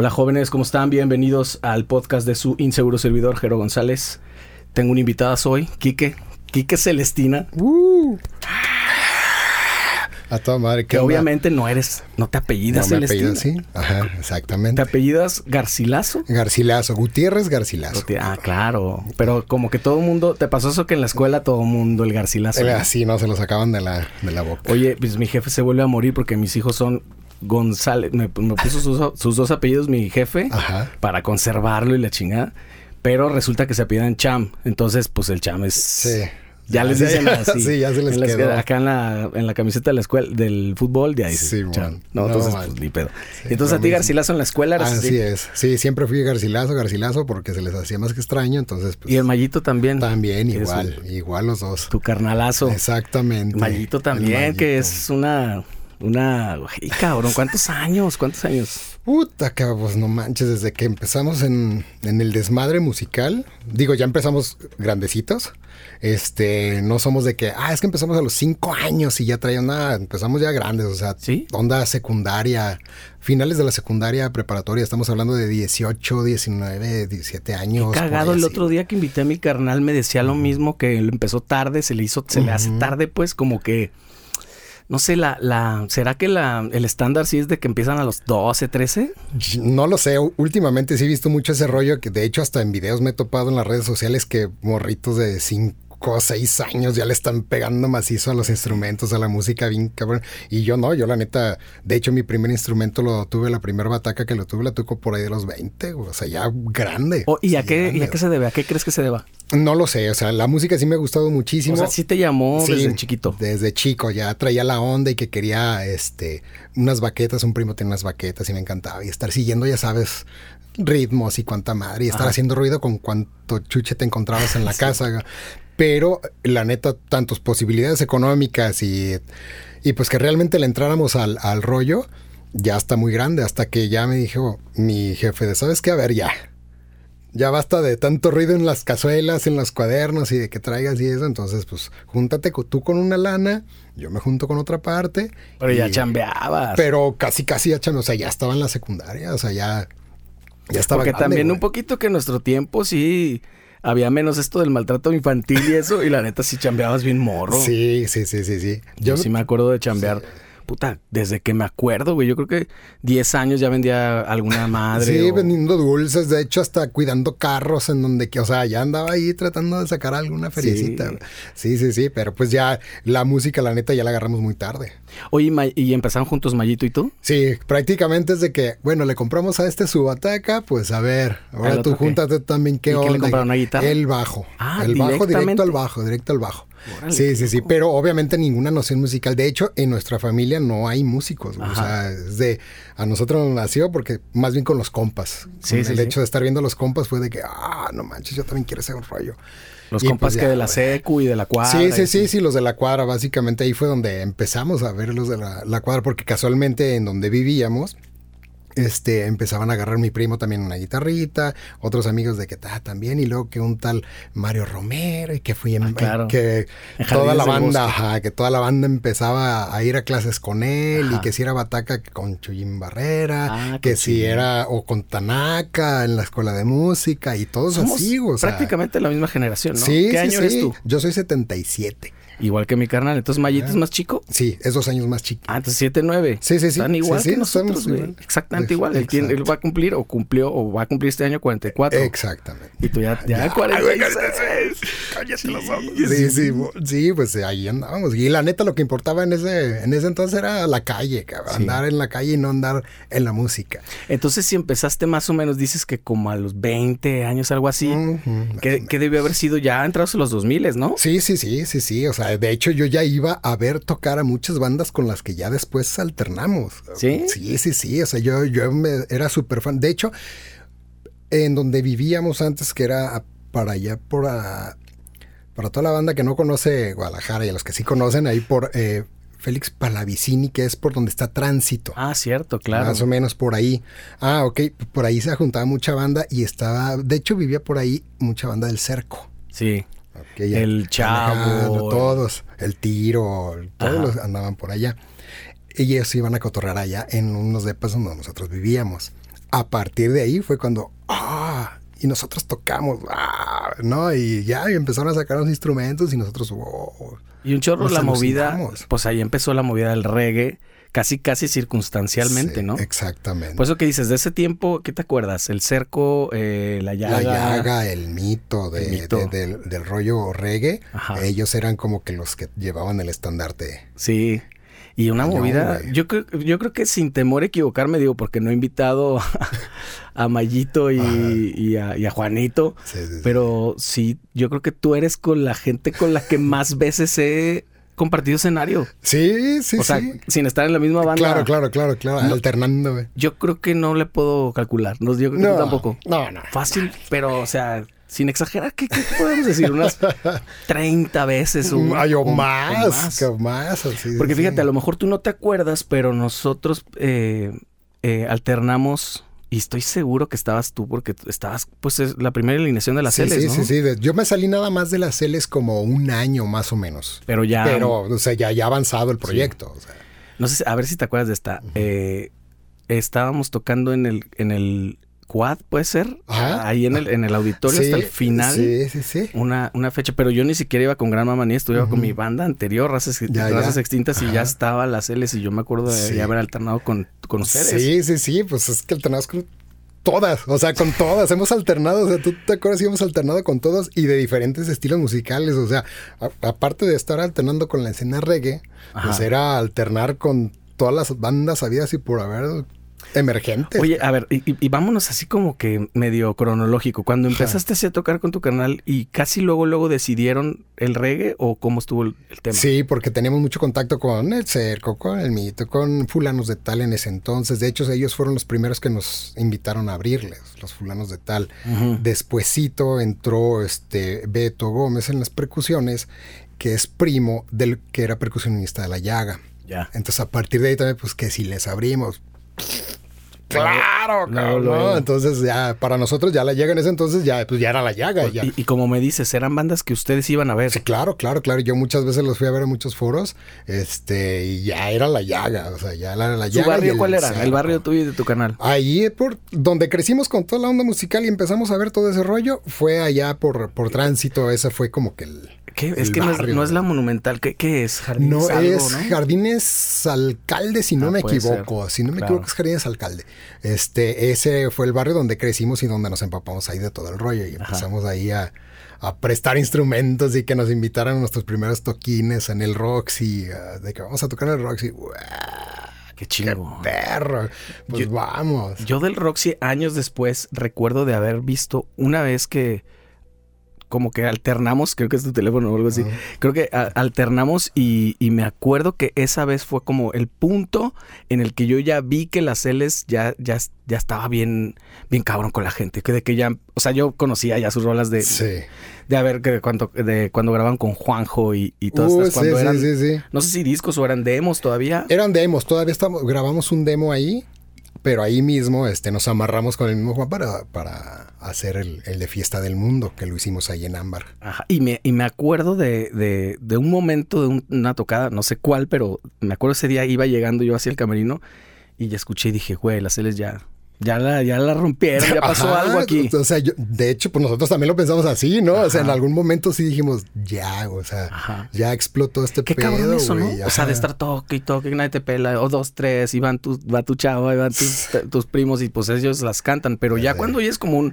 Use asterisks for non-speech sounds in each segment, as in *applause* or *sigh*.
Hola jóvenes, ¿cómo están? Bienvenidos al podcast de su inseguro servidor, Jero González. Tengo una invitada hoy, Quique, Quique Celestina. Uh. A toda madre. Que obviamente no eres, no te apellidas no me Celestina. apellido, sí. Ajá, exactamente. ¿Te apellidas Garcilaso? Garcilaso, Gutiérrez Garcilaso. Ah, claro. Pero como que todo el mundo, ¿te pasó eso que en la escuela todo el mundo el Garcilaso? Eh, ¿no? Así no se lo sacaban de la, de la boca. Oye, pues mi jefe se vuelve a morir porque mis hijos son González. Me, me puso sus, sus dos apellidos mi jefe Ajá. para conservarlo y la chingada. Pero resulta que se apellidan Cham. Entonces, pues el Cham es... Sí. Ya les dicen *laughs* así. Sí, ya se les En quedó. Acá en la, en la camiseta de la escuela, del fútbol, de ahí Sí, Cham. No, No, entonces, man. pues ni pedo. Sí, entonces a ti. Garcilaso en la escuela eras Así es. Sí, siempre fui Garcilaso, Garcilaso, porque se les hacía más que extraño. Entonces, pues. Y el Mayito también. También igual, igual los dos. Tu carnalazo. Exactamente. Mayito El también, que es una... Una... Y cabrón, ¿cuántos años? ¿Cuántos años? Puta, pues no manches, desde que empezamos en, en el desmadre musical, digo, ya empezamos grandecitos, este, no somos de que, ah, es que empezamos a los cinco años y ya traían nada, empezamos ya grandes, o sea, ¿Sí? onda secundaria, finales de la secundaria preparatoria, estamos hablando de 18, 19, 17 años. por Cagado el otro día que invité a mi carnal me decía lo mismo que él empezó tarde, se le hizo, se le hace tarde, pues como que no sé, la, la, ¿será que la, el estándar sí es de que empiezan a los 12, 13? No lo sé, últimamente sí he visto mucho ese rollo que de hecho hasta en videos me he topado en las redes sociales que morritos de 5 6 años ya le están pegando macizo a los instrumentos, a la música bien cabrón. Y yo no, yo la neta, de hecho mi primer instrumento lo tuve, la primera bataca que lo tuve la tuve por ahí de los 20, o sea, ya grande. O- ¿Y a qué, grande. y a qué se debe? ¿A qué crees que se deba? No lo sé, o sea, la música sí me ha gustado muchísimo. O sea, sí te llamó Sí, desde chiquito. Desde chico ya traía la onda y que quería este unas baquetas, un primo tenía unas baquetas y me encantaba. Y estar siguiendo, ya sabes, ritmos y cuánta madre. Y estar Ajá. haciendo ruido con cuánto chuche te encontrabas en la *laughs* casa. Pero la neta, tantas posibilidades económicas y, y pues que realmente le entráramos al, al rollo, ya está muy grande. Hasta que ya me dijo mi jefe de, ¿sabes qué? A ver, ya. Ya basta de tanto ruido en las cazuelas, en los cuadernos y de que traigas y eso. Entonces, pues, júntate tú con una lana, yo me junto con otra parte. Pero ya y- chambeabas. Pero casi, casi ya chame- O sea, ya estaba en la secundaria. O sea, ya, ya estaba Porque grande, también güey. un poquito que en nuestro tiempo sí había menos esto del maltrato infantil y eso. y la neta sí chambeabas bien morro. Sí, sí, sí, sí, sí. Yo sí me acuerdo de chambear. Puta, desde que me acuerdo, güey. Yo creo que 10 años ya vendía alguna *laughs* madre. Sí, o- vendiendo dulces, de hecho hasta cuidando carros en donde, que, o sea, ya andaba ahí tratando de sacar alguna feriecita. Sí. Sí, sí, sí, pero pues ya la música, la neta, ya la agarramos muy tarde. Oye, ¿y empezaron juntos Mayito y tú? Sí, prácticamente es de que, bueno, le compramos a este su bataca, pues a ver, ahora ¿Al tú júntate también qué ¿Y qué le onda. compraron, una guitarra? El bajo. Ah, el bajo directo al bajo, directo al bajo. Sí, sí, sí, pero obviamente ninguna noción musical. De hecho, en nuestra familia no hay músicos. O sea, es de a nosotros nos nació porque más bien con los compas. Sí, Con sí, el sí. hecho de estar viendo los compas fue de que, ah, no manches, yo también quiero hacer un rollo. Los Y compas pues que ya, de la secu y de la cuadra. Sí, sí, sí, sí, los de la cuadra, básicamente ahí fue donde empezamos a ver los de la, la cuadra, porque casualmente en donde vivíamos, este, empezaban a agarrar mi primo también una guitarrita, otros amigos de que ah, también, y luego que un tal Mario Romero, y que fui en, Ah, claro. que En toda la banda, ajá, que toda la banda empezaba a ir a clases con él, Ajá. y que si era bataca con Chuyín Barrera, Ah, que si era, o con Tanaka en la escuela de música, y todos Somos así, o sea. prácticamente la misma generación, ¿no? Sí, ¿Qué sí, año eres tú? Yo soy 77. Igual que mi carnal. Entonces, Mayito es más chico. Sí, es dos años más chiquito. Ah, entonces 7, 9. Sí, sí, sí. Están igual Sí, sí, que nosotros, igual. Exactamente Ex- igual. Él, tiene- él va a cumplir o cumplió o va a cumplir este año 44. Exactamente. Y tú ya, ya, Ya, 46. Cállate los ojos. Sí, sí, sí, pues ahí andábamos. Y la neta, lo que importaba en ese, en ese entonces era la calle, cabrón. Sí. Andar en la calle y no andar en la música. Entonces, si empezaste más o menos, dices que como a los 20 años, algo así, Ujú, más que, debió haber sido ya entrados en los 2000, ¿no? Sí, sí, sí, sí, sí. O sea, de hecho, yo ya iba a ver tocar a muchas bandas con las que ya después alternamos. ¿Sí? Sí, sí, sí. O sea, yo, yo me- era súper fan. De hecho, en donde vivíamos antes, que era para allá, por a- para toda la banda que no conoce Guadalajara y a los que sí conocen, ahí por eh, Félix Palavicini, que es por donde está Tránsito. Ah, cierto, claro. Más o menos por ahí. Ah, ok. Por ahí se juntaba mucha banda y estaba. De hecho, vivía por ahí mucha banda del cerco. Sí. Ya. El Chavo, todos, el tiro, todos Ajá. los andaban por allá. Y ellos iban a cotorrear allá en unos depas donde nosotros vivíamos. a partir de ahí fue cuando, ah, y nosotros tocamos, ah, ¿no? Y ya y empezaron a sacar los instrumentos y nosotros, wow. Y un chorro la movida, pues ahí empezó la movida del reggae, casi casi circunstancialmente, Sí, ¿no? Exactamente. Por eso que dices, de ese tiempo, ¿qué te acuerdas? El cerco, eh, la llaga. la llaga, el mito, de, El mito. de- del, del rollo reggae, Ajá. ellos eran como que los que llevaban el estandarte. Sí. Y una movida, yo creo, yo creo que sin temor a equivocarme, digo, porque no he invitado *laughs* a, a Mayito y, a, y a Juanito, sí, sí. pero sí, yo creo que tú eres con la gente con la que más veces he compartido escenario. sí, sí, o sea, sí. sin estar en la misma banda. Claro, claro, claro, claro, No. alternando, güey. Yo creo que no le puedo calcular. No, yo creo que tú tampoco. No, no. Fácil, pero, o sea, sin exagerar, ¿qué, qué podemos decir? Unas *laughs* 30 veces o, Ay, o más, que más, así, Porque sí. fíjate, a lo mejor tú no te acuerdas, pero nosotros eh, eh, alternamos, y estoy seguro que estabas tú, porque estabas, pues, es la primera alineación de las sí, Ls, sí, ¿no? sí, sí. Yo me salí nada más de las Celes como un año más o menos. Pero ya, Pero, o sea, ya, ya avanzado el proyecto. o sea. no sé, a ver si te acuerdas de esta. Eh, estábamos tocando en el, en el quad, ¿puede ser? Ajá. Ahí en el, en el auditorio hasta el final. Sí, sí, sí. Una, una fecha, pero yo ni siquiera iba con Gran Mamá ni esto, iba con Ujú. mi banda anterior, Razas, Ya, ya. Razas Extintas, y ya estaba las Ls, y yo me acuerdo de Sí. haber alternado con, con ustedes. Sí, sí, sí, pues es que alternamos con todas, o sea, con todas, hemos alternado, o sea, tú te acuerdas que hemos alternado con todas y de diferentes estilos musicales, o sea, a- aparte de estar alternando con la escena reggae, pues era alternar con todas las bandas habidas y por haber emergentes. Oye, a ver, y, y- vámonos así como que medio cronológico. Cuando empezaste así a tocar con tu canal y casi luego, luego decidieron el reggae o cómo estuvo el, el tema. Sí, porque teníamos mucho contacto con el cerco, con el mito, con fulanos de tal en ese entonces. De hecho, ellos fueron los primeros que nos invitaron a abrirles, los fulanos de tal. Despuésito entró este Beto Gómez en las percusiones, que es primo del que era percusionista de la llaga. Ya. Entonces, a partir de ahí también, pues que si les abrimos. Claro, cabrón, ¿no? Entonces, ya para nosotros, ya la llaga en ese entonces, ya, pues ya era la llaga. ya. Y, y como me dices, eran bandas que ustedes iban a ver. Sí, claro, claro, claro. Yo muchas veces los fui a ver en muchos foros, este, y ya era la llaga, o sea, ya era la ¿Su llaga. y barrio el cuál era? El barrio tuyo y de tu canal. Ahí eh, por donde crecimos con toda la onda musical y empezamos a ver todo ese rollo, fue allá por, por tránsito, ese fue como que el... ¿Qué? Es que no es, barrio, no es la monumental. ¿Qué, qué es? Jardines No algo, es ¿no? Jardines Alcalde, si no Ah, me equivoco. ser. Si no me Claro. equivoco, es Jardines Alcalde. Este, ese fue el barrio donde crecimos y donde nos empapamos ahí de todo el rollo. Y empezamos ahí a, a prestar instrumentos y que nos invitaran a nuestros primeros toquines en el Roxy. ah, de que vamos a tocar en el Roxy. Qué ¡Qué chingo. perro! Pues Yo- vamos. Yo del Roxy años después recuerdo de haber visto una vez que como que alternamos, creo que es tu teléfono o algo así, creo que a- alternamos y, y me acuerdo que esa vez fue como el punto en el que yo ya vi que las Ls ya, ya, ya estaba bien, bien cabrón con la gente, que de que ya, o sea, yo conocía ya sus rolas de, Sí. de haber que cuando, de cuando graban con Juanjo y, y todas Uh, estas, cuando sí, eran, sí, sí. no sé si discos o eran demos todavía. Eran demos, todavía estamos, grabamos un demo ahí, pero ahí mismo este, nos amarramos con el mismo Juan para, para hacer el, el de Fiesta del Mundo, que lo hicimos ahí en Ámbar. Ajá, Y me, y me acuerdo de, de, de un momento, de un- una tocada, no sé cuál, pero me acuerdo ese día iba llegando yo hacia el camerino y ya escuché y dije, güey, las Ls ya, ya la, ya la rompieron, ya pasó Ajá, algo aquí. O sea, yo- de hecho, pues nosotros también lo pensamos así, ¿no? O sea, en algún momento sí dijimos, ya, o sea, Ajá. ya explotó este Qué pedo, cabrón eso, ¿no? O sea, de estar toque y toque, que nadie te pela, o dos, tres, y van tus, va tu chavo, y van tus, *laughs* tus primos, y pues ellos las cantan. Pero ya cuando oyes como un,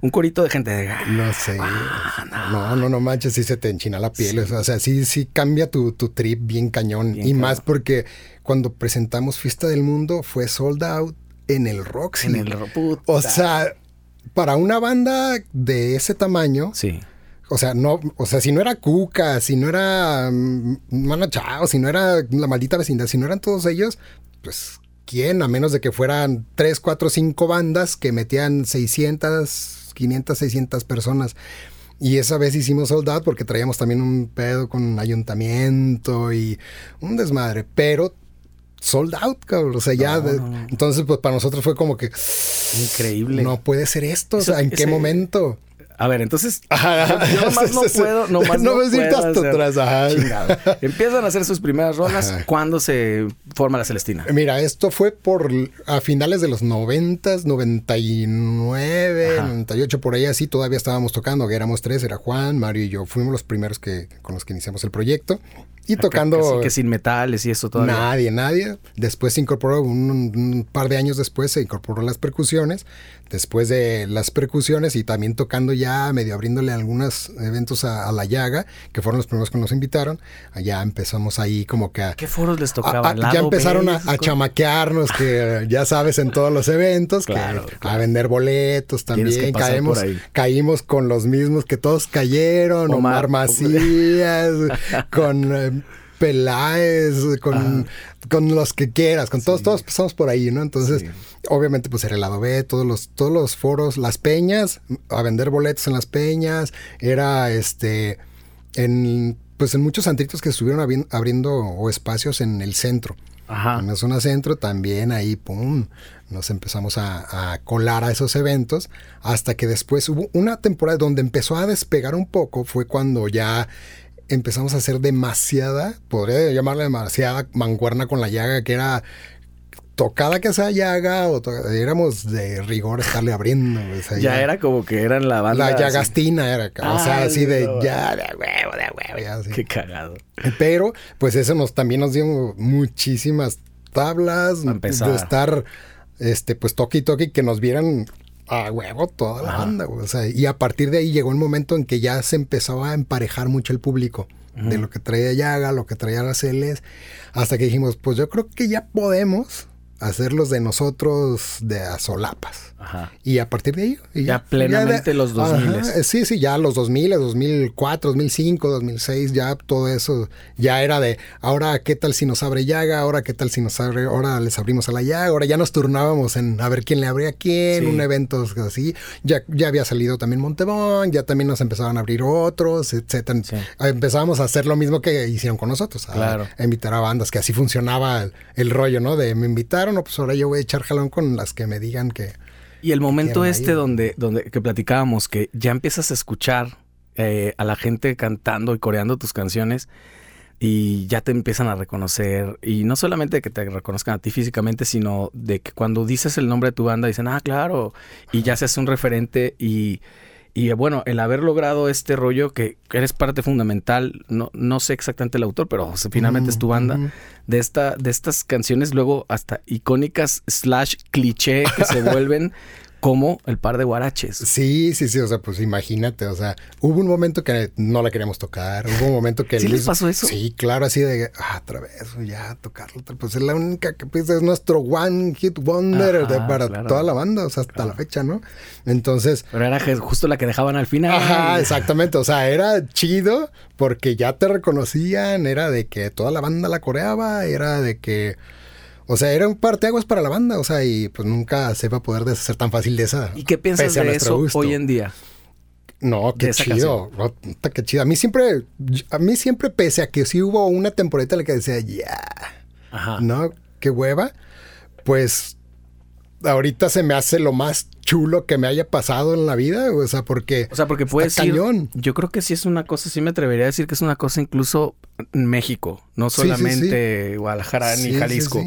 un corito de gente de No sé. Ah, no, no, no manches, sí se te enchina la piel. O sea, sí, sí cambia tu, tu trip bien cañón. Bien y más porque cuando presentamos Fiesta del Mundo fue sold out en el Roxy. en el puta. O sea, para una banda de ese tamaño, Sí. o sea, no, o sea, si no era Cuca, si no era mm, Mana Chao, si no era la maldita vecindad, si no eran todos ellos, pues quién, a menos de que fueran 3, 4, 5 bandas que metían 600, 500, 600 personas. Y esa vez hicimos sold out porque traíamos también un pedo con ayuntamiento y un desmadre, pero sold out, cabrón. O sea, ya. De- no. Entonces, pues para nosotros fue como que Increíble. no puede ser esto. O sea, ¿en qué momento? A ver, entonces *laughs* yo, *laughs* nomás no puedo, nomás no, no puedo hasta atrás. Ajá. *laughs* Empiezan a hacer sus primeras rolas. ¿Cuándo se forma la Celestina? Mira, esto fue por a finales de los 90, 99, 98, por ahí así todavía estábamos tocando, éramos tres, era Juan, Mario y yo. Fuimos los primeros que con los que iniciamos el proyecto. Y tocando. que sin metales y eso todavía. Nadie, nadie. Después se incorporó, un, par de años después, se incorporó las percusiones. Después de las percusiones y también tocando ya, medio abriéndole algunos eventos a, La Llaga, que fueron los primeros que nos invitaron. Allá empezamos ahí como que a. ¿Qué foros les tocaba? ya empezaron a, chamaquearnos, que ya sabes, en todos los eventos, que a vender boletos también. Caemos, caímos con los mismos que todos cayeron, Omar, Omar Macías, *laughs* con. Peláez, con, con los que quieras, con todos, todos pasamos por ahí, ¿no? Entonces, obviamente, pues era el lado B, todos los, todos los foros, las peñas, a vender boletos en las peñas, era este, en, pues en muchos antritos que estuvieron abriendo o espacios en el centro. Ajá. En la zona centro también ahí, pum, nos empezamos a, a, colar a esos eventos hasta que después hubo una temporada donde empezó a despegar un poco, fue cuando ya empezamos a hacer demasiada, podría llamarle demasiada manguerna con la llaga, que era tocada que sea llaga o éramos de rigor estarle abriendo. ya, era como que eran la banda. La llagastina era, o sea, así de ya, de huevo, de huevo. Qué cagado. Pero, pues eso nos también nos dio muchísimas tablas de estar, este, pues toque y toque, que nos vieran a huevo toda la banda, O sea, y a partir de ahí llegó el momento en que ya se empezaba a emparejar mucho el público. De lo que traía Yaga, lo que traía las Celes, hasta que dijimos, pues yo creo que ya podemos hacerlos de nosotros de a solapas. Ajá. Y a partir de ahí... Ya, plenamente los 2000. sí, sí, ya los 2000, 2004, 2005, 2006, ya todo eso ya era de, ahora qué tal si nos abre llaga, ahora qué tal si nos abre, ahora les abrimos a la llaga, ahora ya nos turnábamos en a ver quién le abría a quién, un evento así. Ya, ya había salido también Montebón, ya también nos empezaban a abrir otros, etcétera. Empezábamos a hacer lo mismo que hicieron con nosotros, a, invitar a bandas, que así funcionaba el, el rollo, ¿no? De me invitaron, no, pues ahora yo voy a echar jalón con las que me digan que y el momento este donde, donde que platicábamos, que ya empiezas a escuchar eh, a la gente cantando y coreando tus canciones y ya te empiezan a reconocer. Y no solamente que te reconozcan a ti físicamente, sino de que cuando dices el nombre de tu banda dicen, ah, claro, y ya se hace un referente y y bueno, el haber logrado este rollo que eres parte fundamental, no, no sé exactamente el autor, pero finalmente es tu banda, de, esta, de estas canciones luego hasta icónicas slash cliché que se *laughs* vuelven como el par de guaraches. Sí, sí, sí, o sea, pues imagínate, o sea, hubo un momento que no la queríamos tocar, hubo un momento que... *laughs* ¿Sí les pasó eso? Sí, claro, así de, ah, otra vez, ya, tocarlo, pues es la única que pues, es nuestro one hit wonder para toda la banda, o sea, hasta la fecha, ¿no? Entonces... Pero era justo la que dejaban al final. Ajá, exactamente, o sea, era chido porque ya te reconocían, era de que toda la banda la coreaba, era de que... O sea, era un parteaguas para la banda, o sea, y pues nunca se va a poder deshacer tan fácil de esa. ¿Y qué piensas de eso hoy en día? No, qué chido. qué chido. A mí siempre, a mí siempre, pese a que sí hubo una temporada en la que decía, ya. ¿no? Qué hueva. Pues ahorita se me hace lo más chulo que me haya pasado en la vida, o sea, porque... O sea, porque puede ser... Yo creo que sí es una cosa, sí me atrevería a decir que es una cosa incluso en México, no solamente Guadalajara ni Jalisco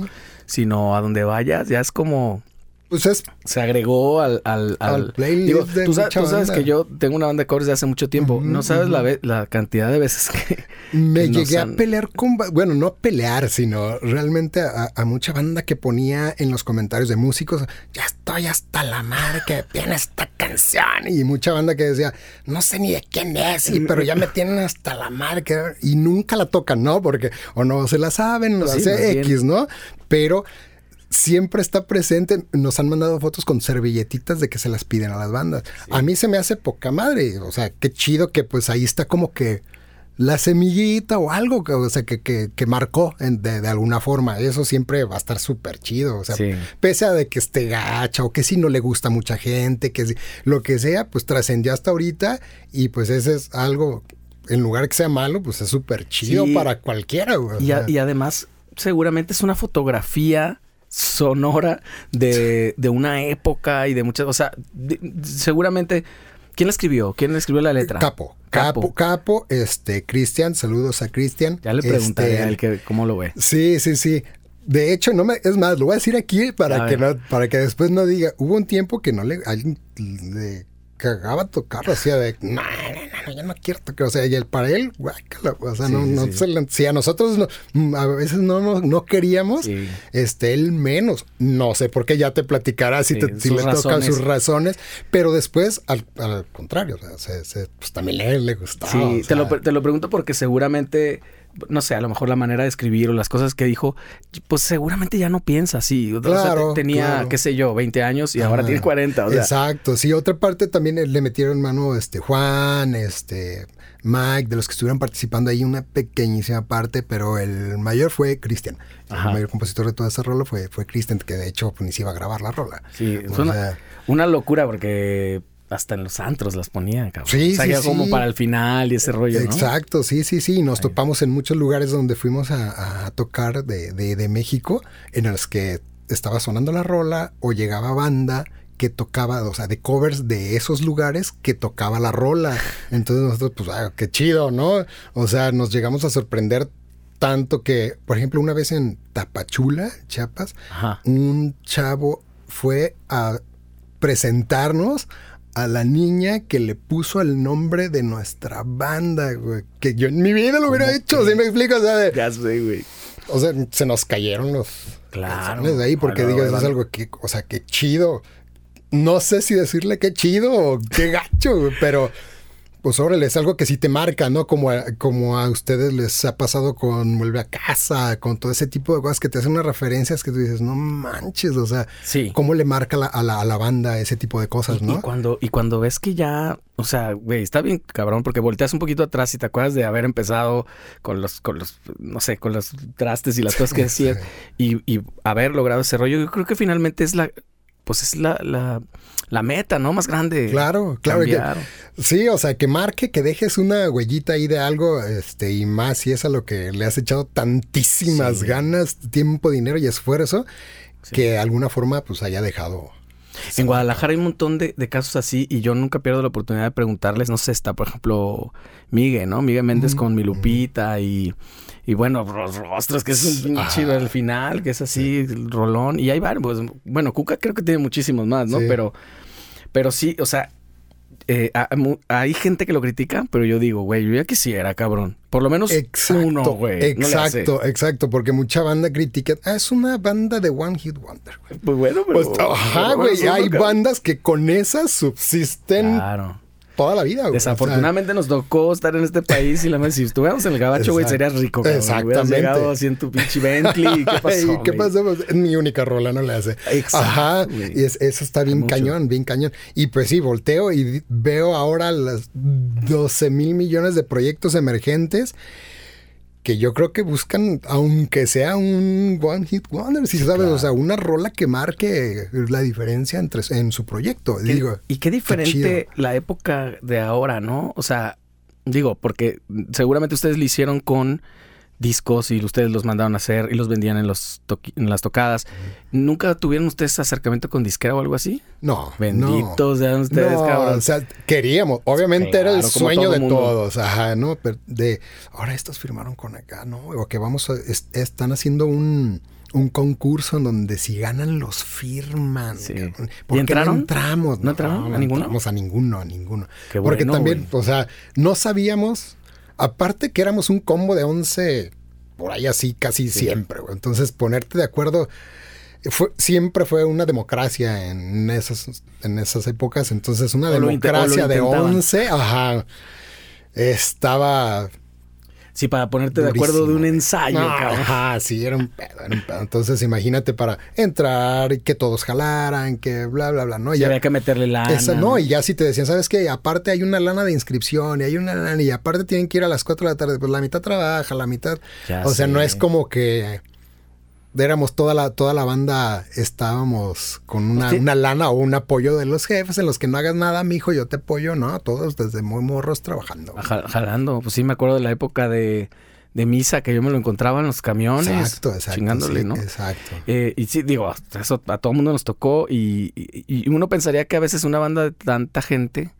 sino a donde vayas, ya es como... Pues es, se agregó al, al, al, playlist tú, sabes, que yo tengo una banda de covers de hace mucho tiempo. no sabes la, la, cantidad de veces que... Me llegué a pelear con... Bueno, no a pelear, sino realmente a, a, mucha banda que ponía en los comentarios de músicos, ya estoy hasta la madre que viene esta canción. Y mucha banda que decía, no sé ni de quién es, pero ya me tienen hasta la madre que... Y nunca la tocan, ¿no? Porque o no se la saben, no pues hace X, ¿no? Pero siempre está presente. Nos han mandado fotos con servilletitas de que se las piden a las bandas. A mí se me hace poca madre. O sea, qué chido que pues ahí está como que la semillita o algo que, o sea, que, que, marcó de, alguna forma. Eso siempre va a estar súper chido. O sea, pese a de que esté gacha o que si no le gusta a mucha gente, que lo que sea, pues trascendió hasta ahorita y pues ese es algo, en lugar que sea malo, pues es súper chido para cualquiera. y, y además, seguramente es una fotografía sonora de, de una época y de muchas, o sea, seguramente ¿Quién la escribió? ¿Quién le escribió la letra? Capo. Capo, Capo, este, Cristian, saludos a Cristian. Ya le preguntaré Este, a él que, cómo lo ve. Sí, sí, sí. De hecho, no me, es más, lo voy a decir aquí para A que ver. no, para que después no diga. Hubo un tiempo que no le, alguien le cagaba tocarlo, así de, no, no, no, yo no quiero tocar. O sea, y el para él, guácala, o sea, Sí, no, no sí. se le- si a nosotros no, mm, a veces no, no, no queríamos, Sí. este, él menos. No sé por qué ya te platicará si, te- si le tocan sus razones, pero después, al, al contrario, o sea, se- se- pues también a él le gustaba. Sí, o te, lo, te lo pregunto porque seguramente, no sé, a lo mejor la manera de escribir o las cosas que dijo, pues seguramente ya no piensa así. O sea, tenía, claro. qué sé yo, 20 años y ahora tiene 40. O sea, Exacto, sí, otra parte también eh, le metieron mano este Juan, este Mike, de los que estuvieron participando ahí, una pequeñísima parte, pero el mayor fue Cristian. El mayor compositor de toda esa rola fue, fue Cristian, que de hecho pues, ni se iba a grabar la rola. sí, O una, una locura porque hasta en los antros las ponían, cabrón. Sí, o sea, sí, ya como sí. para el final y ese rollo, ¿no? Exacto, sí, sí, sí. Nos Ahí. topamos en muchos lugares donde fuimos a, a tocar de, de- de México, en los que estaba sonando la rola o llegaba banda que tocaba, o sea, de covers de esos lugares que tocaba la rola. Entonces nosotros, pues, ah, qué chido, ¿no? O sea, nos llegamos a sorprender tanto que, por ejemplo, una vez en Tapachula, Chiapas, Ajá. un chavo fue a presentarnos a la niña que le puso el nombre de nuestra banda, güey. Que yo en mi vida lo hubiera ¿Cómo hecho, ¿sí me explico? O sea, de- Ya sé, güey. o sea, se nos cayeron los Claro. de ahí porque no, digas, es algo que, o sea, qué chido. No sé si decirle qué chido o qué gacho, güey, pero pues órale, es algo que sí te marca, ¿no? Como a, como a ustedes les ha pasado con Vuelve a casa, con todo ese tipo de cosas que te hacen unas referencias que tú dices, no manches, o sea, Sí. cómo le marca la- a, la, a la banda ese tipo de cosas, Y, ¿no? y cuando, y cuando ves que ya, o sea, güey, está bien cabrón, porque volteas un poquito atrás y te acuerdas de haber empezado con los, con los, no sé, con los trastes y las cosas que *laughs* decías, y, y haber logrado ese rollo, yo creo que finalmente es la, pues es la, la, la meta, ¿no? Más grande. Claro, claro que-. Sí, o sea, que marque, que dejes una huellita ahí de algo, este, y más si es a lo que le has echado tantísimas Sí. ganas, tiempo, dinero y esfuerzo, Sí. que de alguna forma pues haya dejado. En Guadalajara hay un montón de, de casos así y yo nunca pierdo la oportunidad de preguntarles, no sé, está por ejemplo Miguel, ¿no? Miguel Méndez Mm, con mi Lupita y, y bueno, los rostros, que es un chido al final, que es así, el rolón. Y hay varios, pues, bueno, Cuca creo que tiene muchísimos más, ¿no? Sí. Pero, pero sí, o sea, eh, hay gente que lo critica, pero yo digo, güey, yo ya quisiera, cabrón. Por lo menos Exacto, uno, güey. no exacto, exacto, porque mucha banda critica, ah, es una banda de One Hit Wonder. güey". Pues bueno, pero... Pues, ajá, güey, bueno, hay bandas que con esas subsisten Claro. Toda la vida, güey. O sea, Desafortunadamente nos tocó estar en este país y la si estuviéramos en el gabacho, güey, serías rico. cabrón. Hubieras Exactamente. llegado así en tu pinche Bentley. ¿Qué *laughs* pasó? ¿Qué pasó? Pues, es mi única rola, no le hace. Exacto, Ajá. güey. Y es- eso está bien Mucho. cañón, bien cañón. Y pues sí, volteo y veo ahora las 12 mil millones de proyectos emergentes que yo creo que buscan, aunque sea un One Hit Wonder, si sabes, claro. o sea, una rola que marque la diferencia entre en su proyecto. ¿Qué- Digo, y qué diferente la época de ahora, ¿no? O sea, digo, porque seguramente ustedes lo hicieron con discos y ustedes los mandaron a hacer y los vendían en, los en las tocadas. ¿Nunca tuvieron ustedes acercamiento con disquera o algo así? no. Benditos sean ustedes, no, cabrón. O sea, queríamos. Obviamente era el sueño todo de mundo. todos. Ajá, ¿no? Pero de ahora estos firmaron con acá, ¿no? O que vamos a. es- están haciendo un, un concurso en donde si ganan los firman. Sí. ¿Y ¿Por qué entraron? no entramos? ¿No entraron a ninguno? entramos a ninguno, a ninguno. Qué Porque bueno, también, güey. o sea, no sabíamos. Aparte que éramos un combo de 11 por ahí así casi siempre, güey. Entonces ponerte de acuerdo fue, siempre fue una democracia en esas, en esas épocas. Entonces, una O democracia de intentaban. 11, ajá, estaba. Sí, para ponerte de acuerdo de un ensayo, No, cabrón. Ajá, sí, era un pedo, era un pedo. Entonces, imagínate para entrar y que todos jalaran, que bla, bla, bla, ¿no? Y Ya- había que meterle lana. esa, no, y ya si te decían, ¿sabes qué? Aparte hay una lana de inscripción y hay una lana y aparte tienen que ir a las 4 de la tarde, pues la mitad trabaja, la mitad... Ya o sea, no es como que éramos toda la, toda la banda, estábamos con una, una lana o un apoyo de los jefes en los que no hagas nada, mijo, yo te apoyo, ¿no? Todos desde muy morros trabajando. Ja- Jalando, pues sí me acuerdo de la época de, de misa que yo me lo encontraba en los camiones. Exacto, exacto. Chingándole, sí, ¿no? Exacto. Eh, y sí, digo, eso a todo mundo nos tocó y, y- y uno pensaría que a veces una banda de tanta gente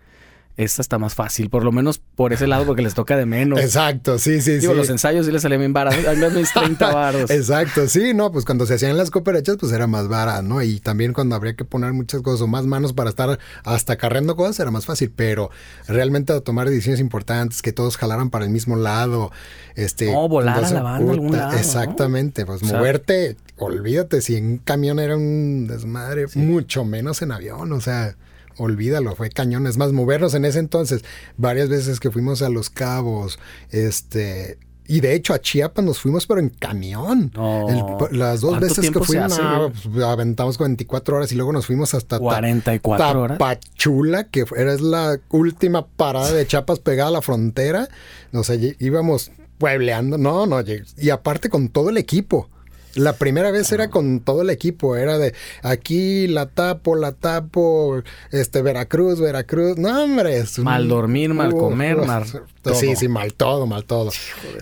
esta está más fácil, por lo menos por ese lado, porque les toca de menos. *laughs* Exacto, sí, sí, Digo, sí. los ensayos sí les salían bien baratos. Hay mis 30 varos. *laughs* Exacto, sí, no, pues cuando se hacían las cooperachas, pues era más vara, ¿no? Y también cuando habría que poner muchas cosas o más manos para estar hasta carreando cosas, era más fácil, pero realmente tomar decisiones importantes, que todos jalaran para el mismo lado, este... No, volar a la banda algún lado, ¿no? Exactamente, pues O sea, moverte, olvídate, si en camión era un desmadre, mucho menos en avión, o sea... Olvídalo, fue cañón. Es más, movernos en ese entonces, varias veces que fuimos a Los Cabos, este, y de hecho a Chiapas nos fuimos, pero en camión. No. El- las dos ¿Cuánto veces que fuimos, hace, no, güey? pues, aventamos 24 horas y luego nos fuimos hasta Ta- 44 horas. Tapachula, que era la última parada de Chiapas pegada a la frontera. O sea, íbamos puebleando. No, no, y aparte con todo el equipo. La primera vez era con todo el equipo, era de aquí la tapo, la tapo, este Veracruz, Veracruz. No, hombre, es un- Mal dormir, mal comer, mal todo. Sí, sí, mal todo, mal todo.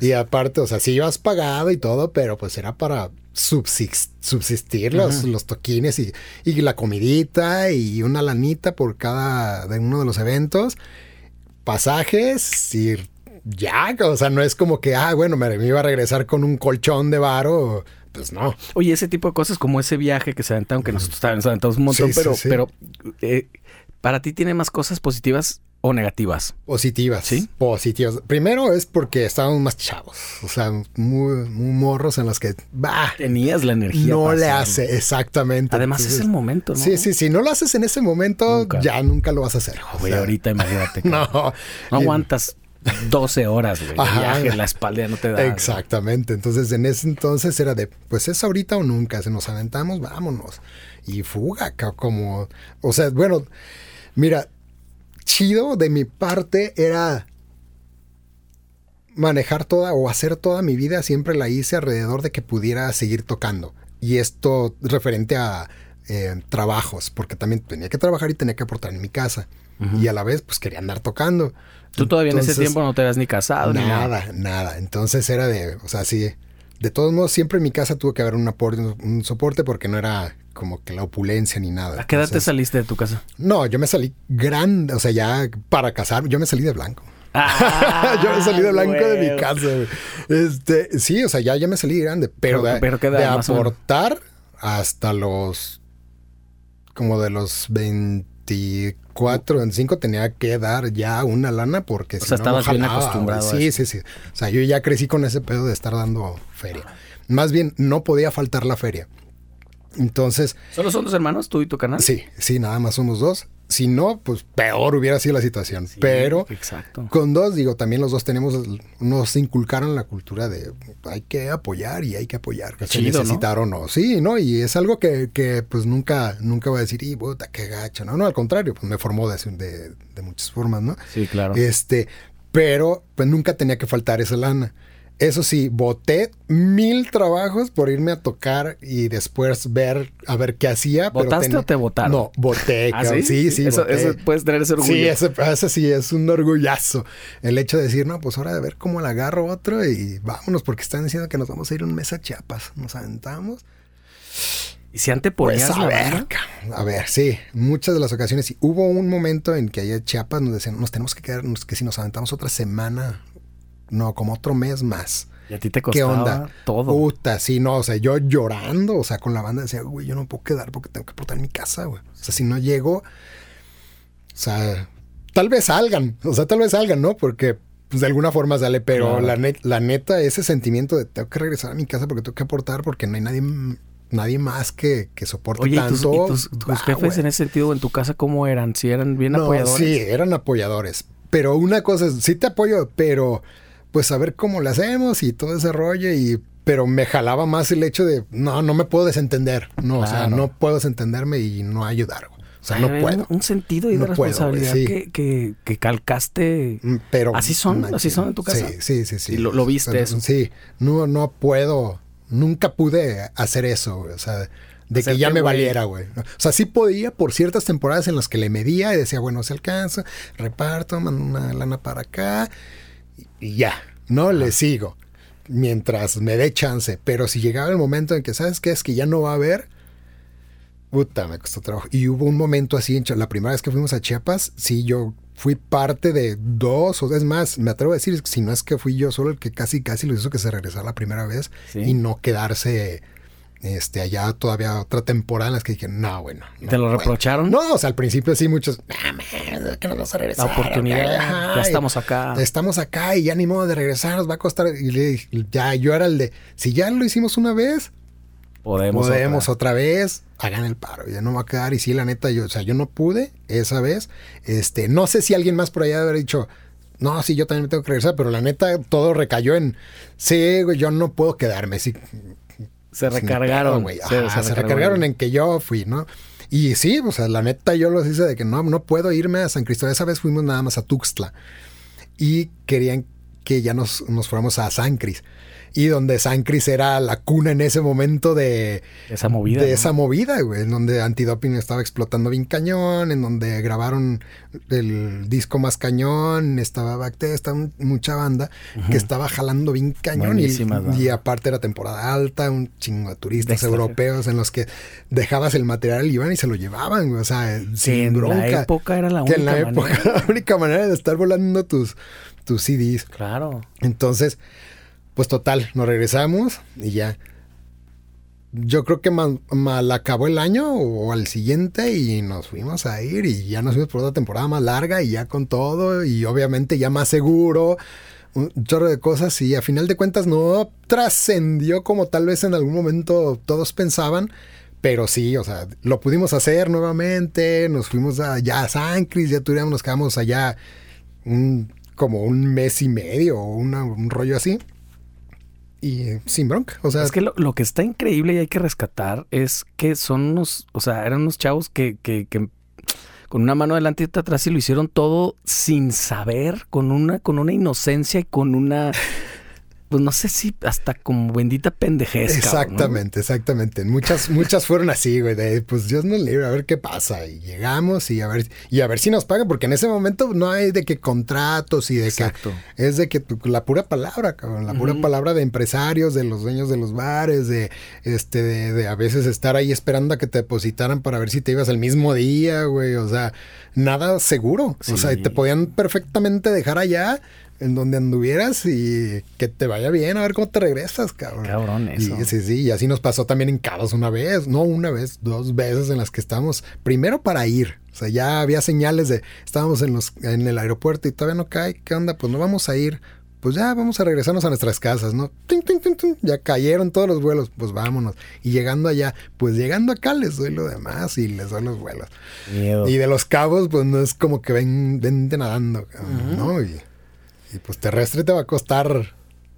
Y aparte, o sea, sí ibas pagado y todo, pero pues era para subsist- subsistir los, los toquines y, y la comidita y una lanita por cada de uno de los eventos. Pasajes y ya, o sea, no es como que, ah, bueno, me, me iba a regresar con un colchón de varo. Pues no. Oye, ese tipo de cosas como ese viaje que se aventaron, que nosotros nos aventamos un montón, Sí, pero, sí. pero eh, para ti tiene más cosas positivas o negativas. Positivas. ¿Sí? Positivas. Primero es porque estábamos más chavos. O sea, muy, muy morros en los que, bah, Tenías la energía. no le hace, exactamente. Además es el momento, ¿no? Sí, sí, si no lo haces en ese momento, Nunca. ya nunca lo vas a hacer. O sea, ahorita imagínate. *laughs* No, No aguantas 12 horas, güey. viaje, la espalda ya no te da. Exactamente. Entonces, en ese entonces era de, pues es ahorita o nunca. Si nos aventamos, vámonos. Y fuga, como, o sea, bueno, mira, chido de mi parte era manejar toda o hacer toda mi vida, siempre la hice alrededor de que pudiera seguir tocando. Y esto referente a eh, trabajos, porque también tenía que trabajar y tenía que aportar en mi casa. Y a la vez, pues quería andar tocando. Tú todavía en ese tiempo no te habías ni casado ni nada. Nada, nada. Entonces era de, o sea, sí. De todos modos, siempre en mi casa tuvo que haber un, aporte, un soporte porque no era como que la opulencia ni nada. ¿A qué edad te saliste de tu casa? No, yo me salí grande, o sea, ya para casar, yo me salí de blanco. Ah, *laughs* yo me salí de blanco de mi casa. Este, sí, o sea, ya, ya me salí grande, pero, Pero- de, aportar hasta los como de los 24, 25 tenía que dar ya una lana porque O si sea, no, no estabas bien acostumbrado. Sí, sí, sí. O sea, yo ya crecí con ese pedo de estar dando feria. Más bien, no podía faltar la feria. Entonces, ¿Solo son dos hermanos, tú y tu canal? sí, sí, nada más somos dos. Si no, pues peor hubiera sido la situación. Pero Exacto. con dos, digo, también los dos tenemos, nos inculcaron la cultura de hay que apoyar y hay que apoyar, que se chido, ¿no? necesitar o no. Sí, ¿no? Y es algo que, que, pues nunca, nunca voy a decir, y puta, qué gacho. No, no, al contrario, pues me formó de, de, de muchas formas, ¿no? Sí, claro. Este, pero pues nunca tenía que faltar esa lana. Eso sí, boté mil trabajos por irme a tocar y después ver a ver qué hacía. pero ¿Votaste o te votaron? No, voté. *laughs* ¿Ah, cabrón. sí, sí, Eso, voté. eso puedes tener ese orgullo. Sí, ese, ese sí es un orgullazo. El hecho de decir, no, pues ahora de ver cómo le agarro otro y vámonos, porque están diciendo que nos vamos a ir un mes a Chiapas. Nos aventamos. ¿Y si antes ponías Pues a la ver, banda? a ver, sí, muchas de las ocasiones. Y hubo un momento en que allá en Chiapas nos decían, nos tenemos que quedar, que si nos aventamos otra semana, no, como otro mes más. Y a ti te ¿Qué costaba onda? todo. Puta, sí, no, o sea, yo llorando, o sea, con la banda decía, güey, yo no puedo quedar porque tengo que aportar en mi casa, güey. O sea, si no llego, o sea, tal vez salgan, o sea, tal vez salgan, ¿no? Porque pues de alguna forma sale, pero Claro. la, la neta, ese sentimiento de tengo que regresar a mi casa porque tengo que aportar porque no hay nadie, nadie más que, que soporte Oye, ¿y tus, tanto. y tus- jefes en ese sentido en tu casa cómo eran? ¿Si eran bien No, apoyadores? Sí, eran apoyadores. Pero una cosa es, sí te apoyo, pero pues a ver cómo le hacemos y todo ese rollo y pero me jalaba más el hecho de no, no me puedo desentender. No, o sea, no puedo desentenderme y no ayudar. O sea, Ay, no puedo. Un, sentido y de No puedo, responsabilidad güey, sí. que, que, que calcaste. Mm, Pero ¿Así son? ¿Así son en tu casa? Sí, sí, sí, sí. ¿Y lo- lo viste eso? Sí, no, no puedo, nunca pude hacer eso. O sea, de que ya me güey. valiera, güey. O sea, sí podía por ciertas temporadas en las que le medía y decía, bueno, se alcanza, reparto, mando una lana para acá y, ya, no le sigo mientras me dé chance. Pero si llegaba el momento en que, ¿sabes qué? Es que ya no va a haber, Puta, me costó trabajo. Y hubo un momento así, la primera vez que fuimos a Chiapas, sí, yo fui parte de dos, o es más, me atrevo a decir, si no es que fui yo solo el que casi, casi lo hizo que se regresara la primera vez y no quedarse este, allá todavía otra temporada en las que dije, no, bueno. ¿Te lo reprocharon? No, o sea, al principio sí, muchos, que no vas a regresar. La oportunidad, ya estamos acá. Estamos acá y ya ni modo de regresar, nos va a costar. Y ya, yo era el de, si ya lo hicimos una vez, podemos, podemos otra. vez, hagan el paro, ya no va a quedar. Y sí, la neta, yo, o sea, yo no pude esa vez. Este, no sé si alguien más por allá haber dicho, no, sí, yo también me tengo que regresar, pero la neta, todo recayó en, sí, yo no puedo quedarme. Sí, se recargaron. se, recargaron en que yo fui, ¿no? Y sí, o sea, la neta yo los hice de que no, no puedo irme a San Cristóbal. Esa vez fuimos nada más a Tuxtla. Y querían que ya nos, nos fuéramos a San Cris y donde San Cris era la cuna en ese momento de esa movida. De esa movida, güey, en donde Antidoping estaba explotando bien cañón, en donde grabaron el disco más cañón, estaba Bacte, estaba mucha banda que estaba jalando bien cañón y, y, aparte era temporada alta, un chingo de turistas europeos en los que dejabas el material y iban y se lo llevaban, güey, o sea, sin bronca. En la época era la única *laughs* manera. la única manera de estar volando tus tus CDs. Claro. Entonces, pues total, nos regresamos y ya. Yo creo que mal, acabó el año o al siguiente y nos fuimos a ir y ya nos fuimos por otra temporada más larga y ya con todo y obviamente ya más seguro, un chorro de cosas y a final de cuentas no trascendió como tal vez en algún momento todos pensaban. Pero sí, o sea, lo pudimos hacer nuevamente, nos fuimos allá a San Cris, ya tuvimos, nos quedamos allá un, como un mes y medio o un rollo así y sin bronca. O sea, es que lo, que está increíble y hay que rescatar es que son unos, o sea, eran unos chavos que, que, que con una mano adelante y otra atrás y lo hicieron todo sin saber, con una, con una inocencia y con una *laughs* pues no sé si hasta como bendita pendejez. Exactamente, exactamente. Muchas, muchas fueron así, güey, de pues Dios nos libre, a ver qué pasa. Y llegamos y a ver, y a ver si nos pagan, porque en ese momento no hay de que contratos y de Exacto. que es de que la pura palabra, cabrón, la pura palabra de empresarios, de los dueños de los bares, de este, de, a veces estar ahí esperando a que te depositaran para ver si te ibas el mismo día, güey. O sea, nada seguro. O sea, te podían perfectamente dejar allá en donde anduvieras y que te vaya bien, a ver cómo te regresas, cabrón. Cabrón, eso. Y, sí, sí, y así nos pasó también en Cabos una vez, no una vez, dos veces en las que estábamos, primero para ir, o sea, ya había señales de, estábamos en, los, en el aeropuerto y todavía no cae, ¿qué onda? Pues no vamos a ir, pues ya vamos a regresarnos a nuestras casas, ¿no? ya cayeron todos los vuelos, pues vámonos. Y llegando allá, pues llegando acá les doy lo demás y les doy los vuelos. Y de los cabos, pues no es como que ven, vente nadando, ¿no? Y, y pues terrestre te va a costar,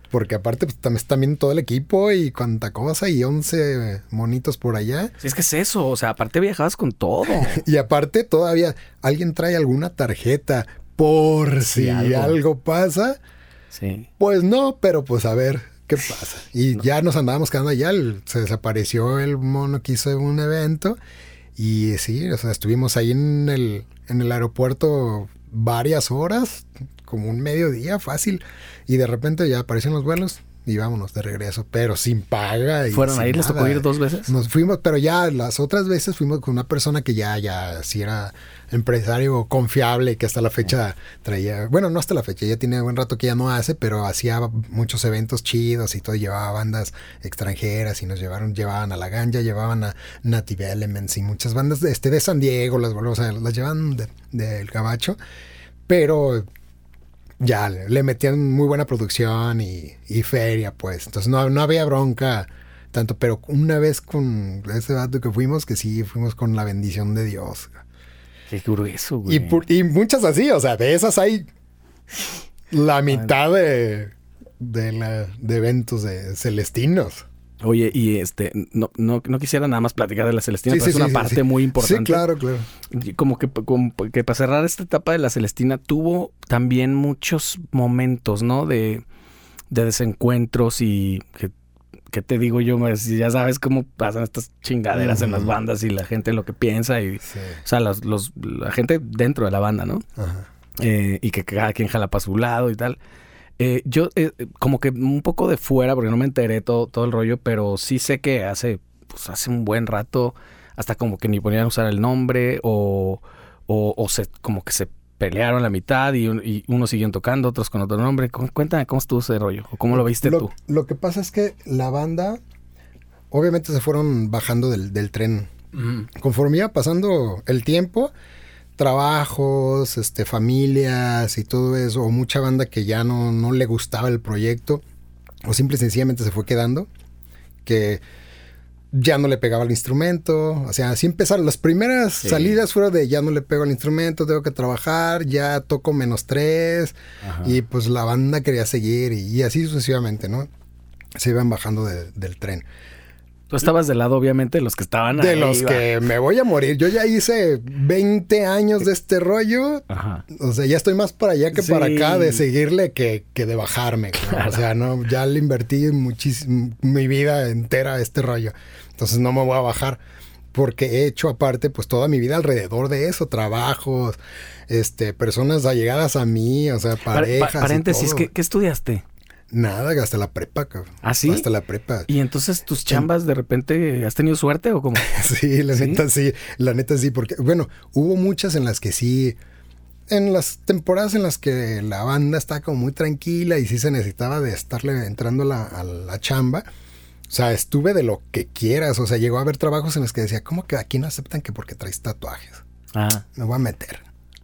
porque aparte pues, también está todo el equipo y cuánta cosa y 11 monitos por allá. Sí, es que es eso, o sea, aparte viajabas con todo. *laughs* y aparte todavía alguien trae alguna tarjeta por si algo. pasa. Sí. Pues no, pero pues a ver qué pasa. Y ya nos andábamos quedando allá, se desapareció el mono que hizo un evento y sí, o sea, estuvimos ahí en el, en el aeropuerto varias horas como un mediodía fácil y de repente ya aparecen los vuelos y vámonos de regreso, pero sin paga. Y ¿Fueron ahí? ¿Les tocó ir dos veces? Nos fuimos, pero ya las otras veces fuimos con una persona que ya, ya, si era empresario confiable, que hasta la fecha traía, bueno, no hasta la fecha, ya tiene buen rato que ya no hace, pero hacía muchos eventos chidos y todo, llevaba bandas extranjeras y nos llevaron, llevaban a La Ganja, llevaban a Native Elements y muchas bandas de, este, de San Diego, las, o sea, las llevan del de, Gabacho, pero ya le, metían muy buena producción y, feria, pues. Entonces no, no, había bronca tanto, pero una vez con ese dato que fuimos, que sí fuimos con la bendición de Dios. Qué grueso, güey. Y, y muchas así, o sea, de esas hay la mitad de, de, la, de eventos de celestinos. Oye, y este, no, no, no quisiera nada más platicar de la Celestina, pero es una parte muy importante. Sí, claro, claro. Como que, como que para cerrar esta etapa de la Celestina tuvo también muchos momentos, ¿no? De, de desencuentros y que, que te digo yo, pues, ya sabes cómo pasan estas chingaderas en las bandas y la gente lo que piensa y, o sea, los, los, la gente dentro de la banda, ¿no? Ajá. Eh, y que cada quien jala para su lado y tal. Eh, yo, eh, como que un poco de fuera, porque no me enteré todo, todo el rollo, pero sí sé que hace, pues hace un buen rato hasta como que ni ponían a usar el nombre o, o, o se, como que se pelearon la mitad y, un- y unos siguieron tocando, otros con otro nombre. Cu- Cuéntame cómo estuvo ese rollo o cómo lo viste lo, tú. lo que pasa es que la banda, obviamente se fueron bajando del, del tren. Conforme iba pasando el tiempo, trabajos, este, familias y todo eso, o mucha banda que ya no, no le gustaba el proyecto, o simple y sencillamente se fue quedando, que ya no le pegaba el instrumento, o sea, así empezaron, las primeras Sí. salidas fueron de ya no le pego el instrumento, tengo que trabajar, ya toco menos tres, Ajá. y pues la banda quería seguir, y, y así sucesivamente, ¿no? Se iban bajando de- del tren. Tú estabas del lado, obviamente, de los que estaban De ahí, los va. que me voy a morir. Yo ya hice 20 años de este rollo. Ajá. O sea, ya estoy más para allá que para acá de seguirle que, que de bajarme. O sea, no, ya le invertí muchísimo mi vida entera a este rollo. Entonces no me voy a bajar. Porque he hecho aparte, pues toda mi vida alrededor de eso, trabajos, este, personas allegadas a mí, o sea, Pa- pa- parejas. y paréntesis, todo. ¿qué, qué estudiaste? Nada, hasta la prepa, cabrón. ¿Ah, sí? Hasta la prepa. Y entonces tus chambas de repente, ¿has tenido suerte o cómo? *laughs* Sí, la ¿Sí? neta sí, la neta sí, porque, bueno, hubo muchas en las que sí, en las temporadas en las que la banda estaba como muy tranquila y sí se necesitaba de estarle entrando a la, a la chamba. O sea, estuve de lo que quieras, o sea, llegó a haber trabajos en los que decía, ¿cómo que aquí no aceptan que porque traes tatuajes? Ah, Me voy a meter.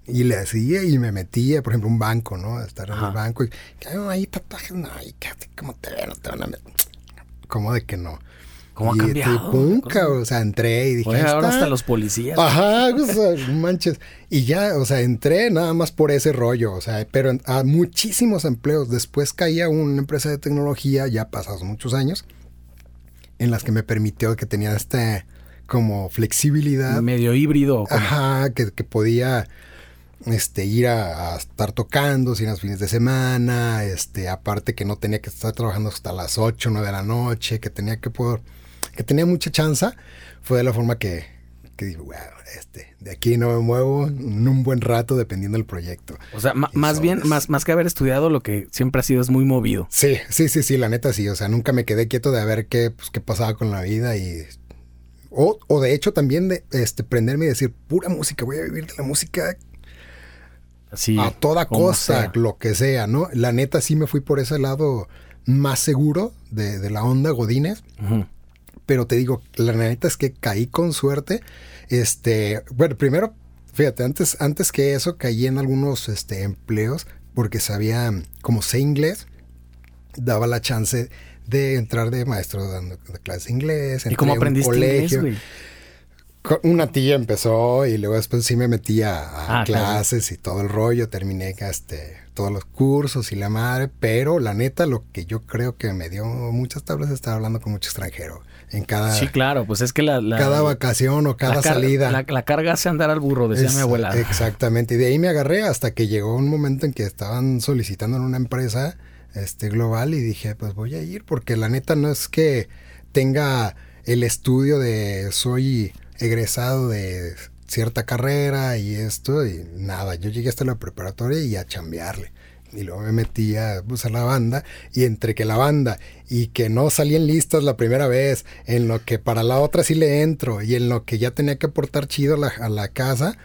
Y le hacía y me metía, por ejemplo, un banco, ¿no? Estar en el banco y, que "Ay, ahí tatuajes, no, y que ¿cómo te ven? No te van a meter. ¿Cómo de que no? ¿Cómo ha Y, cambiado? y pum, cabrón, o sea, entré y dije, oye, "Ahí ahora está". hasta los policías. Ajá, o sea, manches. Y ya, o sea, entré nada más por ese rollo, o sea, pero a muchísimos empleos. Después caí a una empresa de tecnología, ya pasados muchos años, en las que me permitió que tenía esta como flexibilidad. Medio híbrido. como- Ajá, que, que podía este, ir a, a estar tocando sin los fines de semana, este, aparte que no tenía que estar trabajando hasta las 8, 9 de la noche, que tenía que poder, que tenía mucha chance, fue de la forma que, que dije, este, de aquí no me muevo en un buen rato dependiendo del proyecto. O sea, ma- más bien, más, más que haber estudiado, lo que siempre ha sido es muy movido. Sí, sí, sí, sí, la neta sí, o sea, nunca me quedé quieto de a ver qué, pues, qué pasaba con la vida y... O, o de hecho también de este, prenderme y decir, pura música, voy a vivir de la música A toda sea. lo que sea, ¿no? La neta sí me fui por ese lado más seguro de, de la onda Godínez, Ujú. pero te digo, la neta es que caí con suerte. Este, bueno, primero, fíjate, antes, antes que eso caí en algunos este, empleos porque sabía, como sé inglés, daba la chance de entrar de maestro dando clases de inglés. ¿Y cómo un aprendiste inglés, colegio. güey? Co- Una tía empezó y luego después sí me metí a, a Ah, claro. clases y todo el rollo. Terminé este, todos los cursos y la madre. Pero la neta, lo que yo creo que me dio muchas tablas es estar hablando con mucho extranjero. En cada, Sí, claro, pues es que la, la- cada vacación o cada salida. La, la carga hace andar al burro, decía Es- mi abuela. Exactamente. Y de ahí me agarré hasta que llegó un momento en que estaban solicitando en una empresa este, global y dije, pues voy a ir porque la neta no es que tenga el estudio de soy egresado de cierta carrera y esto y nada. Yo llegué hasta la preparatoria y a chambearle. Y luego me metí a, pues, la banda y entre que la banda y que no salían listas la primera vez, en lo que para la otra sí le entro y en lo que ya tenía que aportar chido a la, casa,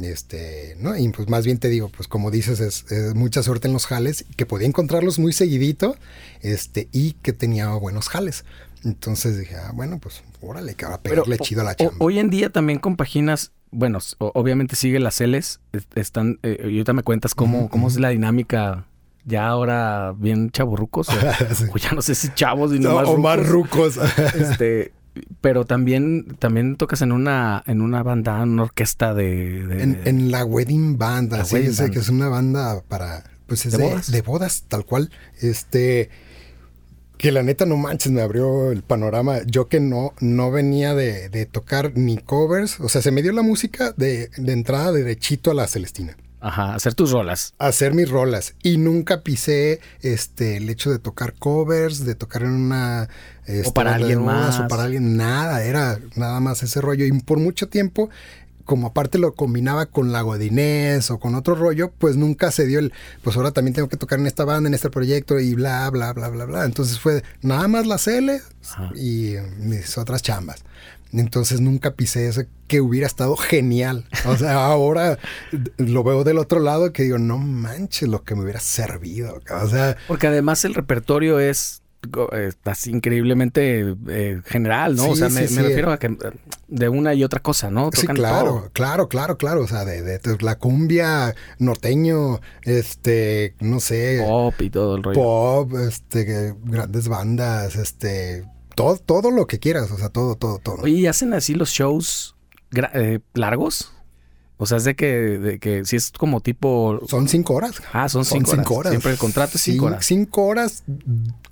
este, ¿no? Y pues más bien te digo, pues como dices, es, es mucha suerte en los jales, que podía encontrarlos muy seguidito, este, y que tenía buenos jales. Entonces dije, ah, bueno, pues órale, que va a pegarle chido a la o- chamba. hoy en día también compaginas, bueno, obviamente sigue las Ls, es- están, eh, y ahorita me cuentas cómo, cómo es la dinámica ya ahora bien chaburrucos, o, *laughs* Sí. o ya no sé si chavos y No, nomás o más rucos. rucos. *laughs* este, pero también, también tocas en una, en una banda, en una orquesta de, de- en, en la wedding band, así que es una banda para, pues es ¿De de, bodas? de bodas, tal cual. Este, que la neta no manches, me abrió el panorama. Yo que no, no venía de, de tocar ni covers, o sea, se me dio la música de, de entrada derechito a la Celestina. Ajá, hacer tus rolas. hacer mis rolas y nunca pisé este el hecho de tocar covers, de tocar en una este, para de alguien más. o para alguien nada, era nada más ese rollo y por mucho tiempo como aparte lo combinaba con la godinés o con otro rollo, pues nunca se dio el, pues ahora también tengo que tocar en esta banda, en este proyecto y bla, bla, bla, bla, bla. Entonces fue nada más la L y mis otras chambas. Entonces nunca pisé eso que hubiera estado genial. O sea, *laughs* ahora lo veo del otro lado que digo, no manches lo que me hubiera servido. O sea, porque además el repertorio es estás increíblemente eh, general, ¿no? o sea, me, refiero a que de una y otra cosa, ¿no? sí, claro, claro, claro, claro. O sea, de, la cumbia norteño, este, no sé. Pop y todo el rollo. Pop, este, grandes bandas, este, todo, todo lo que quieras, o sea, todo, todo, todo. Oye, ¿y hacen así los shows eh, largos? O sea, es de que, de que si es como tipo. Son cinco horas. Ah, son cinco, horas. Siempre el contrato es cinco, horas. Cinco horas,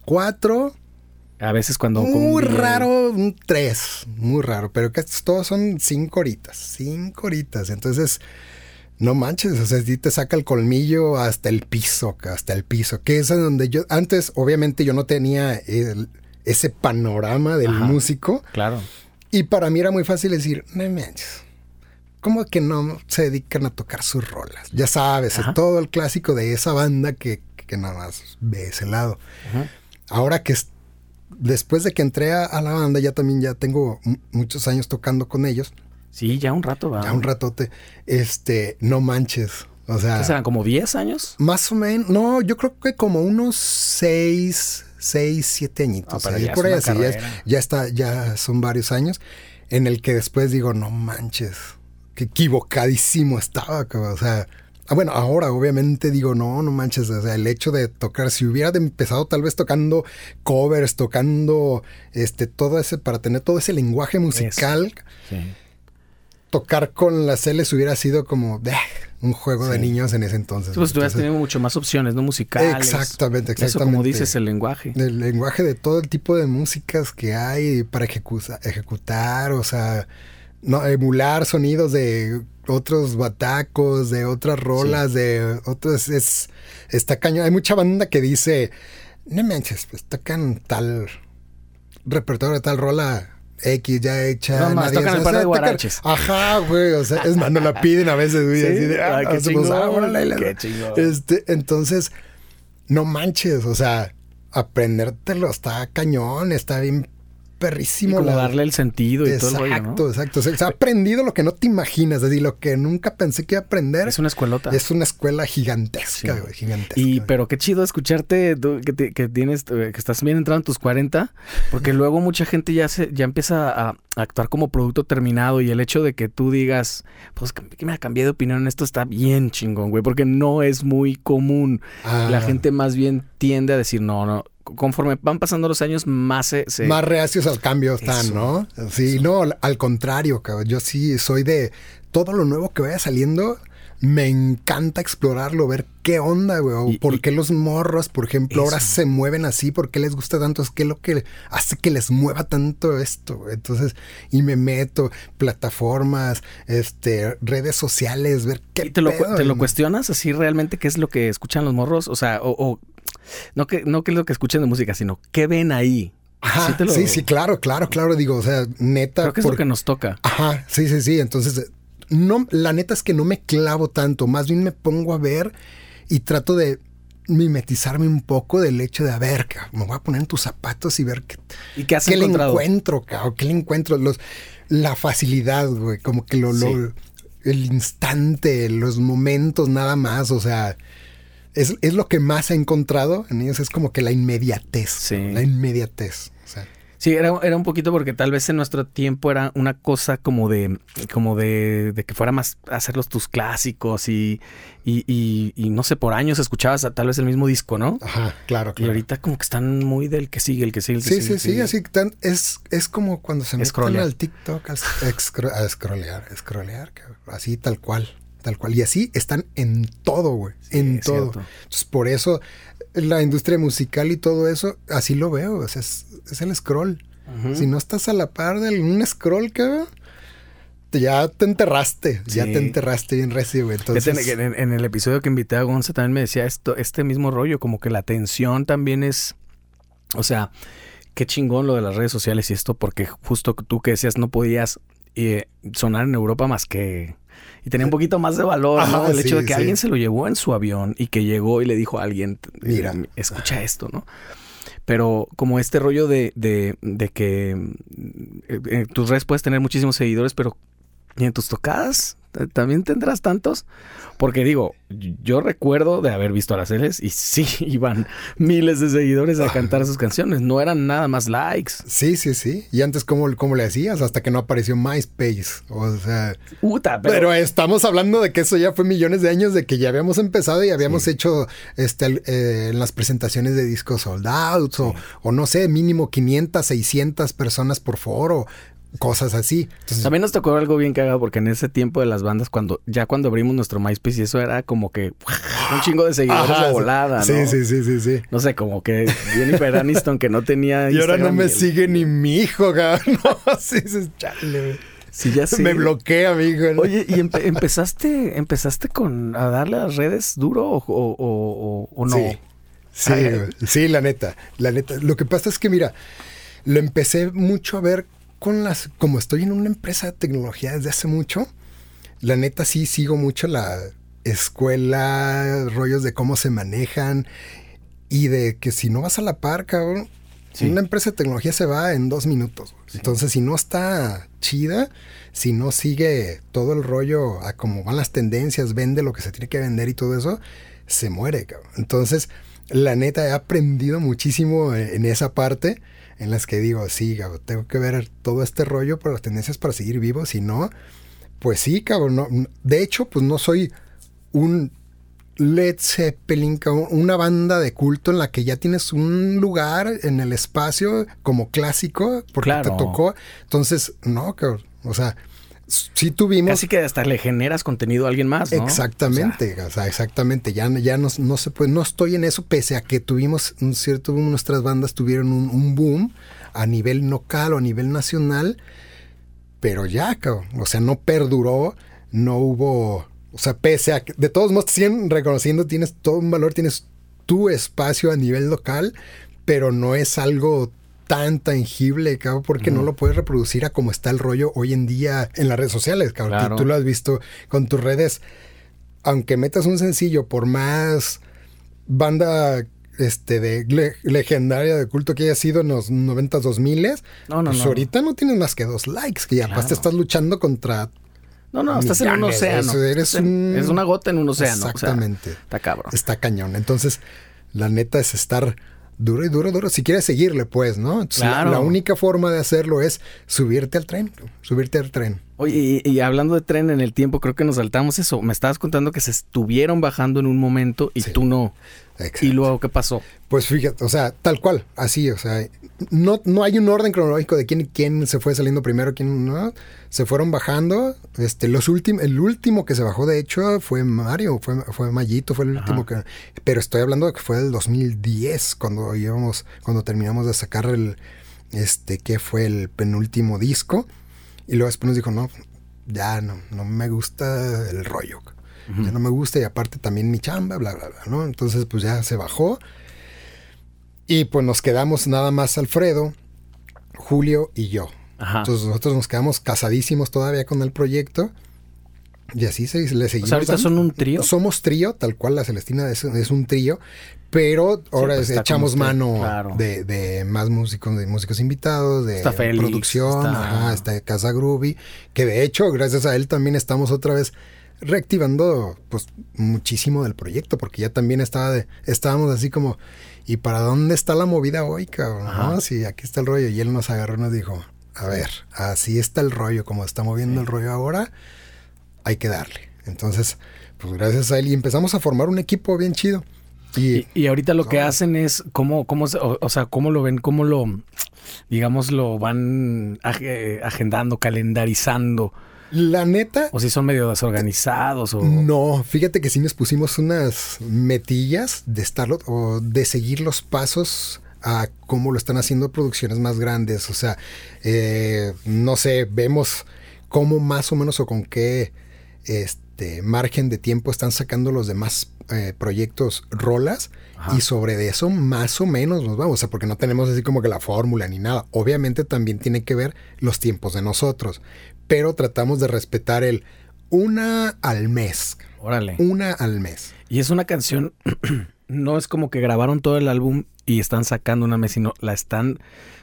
cuatro. A veces cuando. Muy raro, un tres. Muy raro. Pero que todos son cinco horitas. Cinco horitas. Entonces, no manches. O sea, si te saca el colmillo hasta el piso, hasta el piso. Que es donde yo. Antes, obviamente, yo no tenía ese panorama del músico. Claro. Y para mí era muy fácil decir, no manches ¿Cómo que no se dedican a tocar sus rolas? Ya sabes, todo el clásico de esa banda que, nada más ve ese lado. Ahora que después de que entré a, la banda, ya también ya tengo muchos años tocando con ellos. Sí, ya un rato, va. Ya un ratote. Este, no manches. O sea. ¿Qué serán como 10 años? Más o menos. No, yo creo que como unos 6, 6, 7 añitos. Ah, ya, por ahí ya está, ya son varios años. En el que después digo, no manches que equivocadísimo estaba, o sea, ah, bueno, ahora obviamente digo, no, no manches, o sea, el hecho de tocar, si hubiera empezado tal vez tocando covers, tocando este, todo ese, para tener todo ese lenguaje musical, tocar con las L's hubiera sido como un juego de niños en ese entonces. pues tú hubieras tenido mucho más opciones, ¿no? Musicales. Exactamente, exactamente. Eso como dices, el lenguaje. El lenguaje de todo el tipo de músicas que hay para ejecutar, o sea no, emular sonidos de otros batacos, de otras rolas, de otros. Es, está caño. Hay mucha banda que dice: No manches, pues tocan tal repertorio de tal rola. X ya hecha. No más, tocan el par de guaraches. Ajá, güey. O sea, es más, no la piden a veces, güey. así de, ah, qué, chingón, qué chingón. Este, entonces, no manches. O sea, aprendértelo está cañón, está bien perrísimo. como darle el sentido y todo el rollo, Exacto, exacto. se ha aprendido lo que no te imaginas, es decir, lo que nunca pensé que iba a aprender. Es una escuelota. Es una escuela gigantesca, güey, gigantesca. Y pero qué chido escucharte que, que, tienes, eh, que estás bien entrado en tus 40, porque luego mucha gente ya se, ya empieza a, actuar como producto terminado y el hecho de que tú digas, pues que me ha cambiado de opinión, esto está bien chingón, güey, porque no es muy común. La ah. gente más bien tiende a decir, no, no, conforme van pasando los años, más se... Más reacios al cambio están, ¿no? Sí, no, al contrario, cabrón. Yo sí soy de todo lo nuevo que vaya saliendo, me encanta explorarlo, ver qué onda, güey. ¿Por qué los morros, por ejemplo, ahora se mueven así? ¿Por qué les gusta tanto? Es que lo que hace que les mueva tanto esto, güey. Entonces, y me meto, plataformas, este, redes sociales, ver qué. ¿Y te, lo, te lo cuestionas así realmente qué es lo que escuchan los morros? O sea, o no que, no que es lo que escuchen de música, sino qué ven ahí. Ajá, ¿Sí, sí, claro, claro, claro. Digo, o sea, neta. Creo que es lo que nos toca. Ajá, sí, sí, sí. Entonces, no, la neta es que no me clavo tanto. Más bien me pongo a ver y trato de mimetizarme un poco del hecho de, a ver, me voy a poner en tus zapatos y ver qué, ¿Y qué, le encuentro, cabrón, qué le encuentro. Los, la facilidad, güey, como que lo, lo, el instante, los momentos nada más, o sea es, es, lo que más he encontrado en ellos, es como que la inmediatez. Sí. La inmediatez. Sí, era, era, un poquito porque tal vez en nuestro tiempo era una cosa como de, como de, de que fuera más hacerlos tus clásicos y, y, y, no sé, por años escuchabas tal vez el mismo disco, ¿no? Ajá, claro, claro. Y ahorita como que están muy del que sigue, el que sigue, el que sí, sigue. Sí, sí, sí, así tan, es, es como cuando se meten al TikTok a, a scrollear, a scrollear, así tal cual tal cual. Y así están en todo, güey. en todo. Entonces, por eso la industria musical y todo eso, así lo veo. es, es, el scroll. Si no estás a la par de un scroll, cabrón, ya te enterraste. Ya te enterraste bien recibo. Entonces... En, el episodio que invité a Gonza también me decía esto, este mismo rollo, como que la atención también es. O sea, qué chingón lo de las redes sociales y esto, porque justo tú que decías no podías eh, sonar en Europa más que y tenía un poquito más de valor, ¿no? El hecho de que alguien se lo llevó en su avión y que llegó y le dijo a alguien, mira, escucha esto, ¿no? pero como este rollo de, de, de que eh, eh, tus redes puedes tener muchísimos seguidores, pero ¿y en tus tocadas? ¿También tendrás tantos? Porque digo, yo recuerdo de haber visto a las Celes y sí, *laughs* iban miles de seguidores a cantar sus canciones. No eran nada más likes. Sí, sí, sí. Y antes, ¿cómo, cómo le hacías? Hasta que no apareció MySpace. O sea... Puta, pero... pero... estamos hablando de que eso ya fue millones de años de que ya habíamos empezado y habíamos Sí. hecho este, eh, en las presentaciones de discos sold out o, o no sé, mínimo 500, 600 personas por foro. Cosas así. Entonces, También nos tocó algo bien cagado porque en ese tiempo de las bandas, cuando ya cuando abrimos nuestro MySpace y eso era como que un chingo de seguidores Ajá, de volada, ¿no? Sí, sí, sí, sí, sí. No sé, como que Jennifer *laughs* Aniston que no tenía Y ahora no Instagram me el- sigue ni mi hijo, cabrón. *laughs* No, sí, sí, chale. Sí, ya sí. Me bloquea, amigo. ¿no? Oye, ¿y empe- empezaste empezaste con a darle a las redes duro o, o- o- o no? Sí. Sí, Ay, sí, la neta, la neta. Lo que pasa es que, mira, lo empecé mucho a ver con las, como estoy en una empresa de tecnología desde hace mucho, la neta sí sigo mucho la escuela, rollos de cómo se manejan y de que si no vas a la par, cabrón, Sí. una empresa de tecnología se va en dos minutos. Entonces, si no está chida, si no sigue todo el rollo a cómo van las tendencias, vende lo que se tiene que vender y todo eso, se muere, cabrón. Entonces, la neta, he aprendido muchísimo en esa parte en las que digo, sí, cabrón, tengo que ver todo este rollo por las tendencias para seguir vivo, si no, pues sí, cabrón. no- de hecho, pues no soy un Led Zeppelin, una banda de culto en la que ya tienes un lugar en el espacio como clásico, porque Claro. te tocó. Entonces, no, cabrón. O sea, sí tuvimos. Casi que hasta le generas contenido a alguien más, ¿no? Exactamente, o sea, exactamente. Ya, ya no, no se puede, no estoy en eso, pese a que tuvimos un cierto boom, nuestras bandas tuvieron un, un boom a nivel local o a nivel nacional, pero ya, cabrón, o sea, no perduró, no hubo, o sea, pese a que, de todos modos, siguen reconociendo, tienes todo un valor, tienes tu espacio a nivel local, pero no es algo tan tangible, cabrón, porque no lo puedes reproducir a como está el rollo hoy en día en las redes sociales, cabrón. Claro. Tú, lo has visto con tus redes. Aunque metas un sencillo, por más banda este de le- legendaria de culto que haya sido en los 90s, 2000 No, no, pues no. ahorita no tienes más que dos likes, que ya Claro. te estás luchando contra No, no, estás en un océano. eres un- Es una gota en un océano. o sea, Exactamente. está cabrón. está cañón. Entonces, la neta es estar duro y duro, duro. Si quieres seguirle, pues, ¿no? Entonces, la- Claro. la, única forma de hacerlo es subirte al tren, subirte al tren. Oye, y, y hablando de tren en el tiempo, creo que nos saltamos eso. Me estabas contando que se estuvieron bajando en un momento y Sí. tú no. Exacto. ¿Y luego qué pasó? Pues fíjate, o sea, tal cual, así, o sea, no, no hay un orden cronológico de quién, quién se fue saliendo primero, quién no. Se fueron bajando. Este, los últimos, el último que se bajó, de hecho, fue Mario, fue, fue Mayito, fue el Ajá. último que. Pero estoy hablando de que fue del 2010, cuando íbamos, cuando terminamos de sacar el, este, que fue el penúltimo disco. Y luego después nos dijo, no, ya no, no me gusta el rollo. Ya no me gusta y aparte también mi chamba, bla, bla, bla, ¿no? Entonces pues ya se bajó. Y pues nos quedamos nada más Alfredo, Julio y yo. Ajá. Entonces nosotros nos quedamos casadísimos todavía con el proyecto. Y así se, le seguimos. ahorita dando. son un trío. Somos trío, tal cual la Celestina es, es un trío. Pero ahora pues, es- está echamos usted, mano claro. de, de más músicos, de músicos invitados, de Está Félix, producción, está- ajá, está Casa Groovy, que de hecho, gracias a él también estamos otra vez reactivando pues muchísimo del proyecto, porque ya también estaba de, estábamos así como, ¿y para dónde está la movida hoy, cabrón? ¿No? Sí, aquí está el rollo. Y él nos agarró y nos dijo, a ver, así está el rollo, como está moviendo el rollo ahora, hay que darle. Entonces, pues gracias a él y empezamos a formar un equipo bien chido. Y, Y, y ahorita lo que hacen es cómo, cómo, se- o, o sea, cómo lo ven, cómo lo, digamos, lo van ag- agendando, calendarizando, la neta, o si son medio desorganizados o No, fíjate que sí nos pusimos unas metillas de estarlo o de seguir los pasos a cómo lo están haciendo producciones más grandes. O sea, eh, no sé, vemos cómo más o menos o con qué este margen de tiempo están sacando los demás eh, proyectos rolas Ajá. y sobre de eso más o menos nos vamos, o sea, porque no tenemos así como que la fórmula ni nada. Obviamente también tiene que ver los tiempos de nosotros, pero tratamos de respetar el una al mes, órale. una al mes. Y es una canción no es como que grabaron todo el álbum y están sacando una mes, sino la están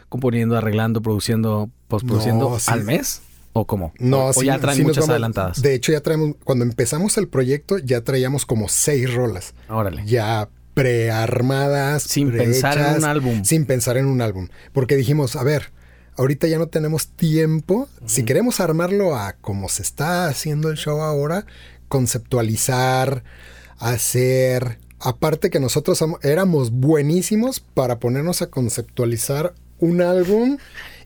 componiendo, arreglando, produciendo, postproduciendo No, sí. al mes. ¿O cómo? No, o, o sí, ya traen sí muchas vamos- adelantadas. De hecho, ya traemos, cuando empezamos el proyecto, ya traíamos como seis rolas. Órale. Ya prearmadas. Sin pensar en un álbum. Sin pensar en un álbum. Porque dijimos, a ver, ahorita ya no tenemos tiempo. Si queremos armarlo a como se está haciendo el show ahora, conceptualizar, hacer. Aparte que nosotros am- éramos buenísimos para ponernos a conceptualizar un álbum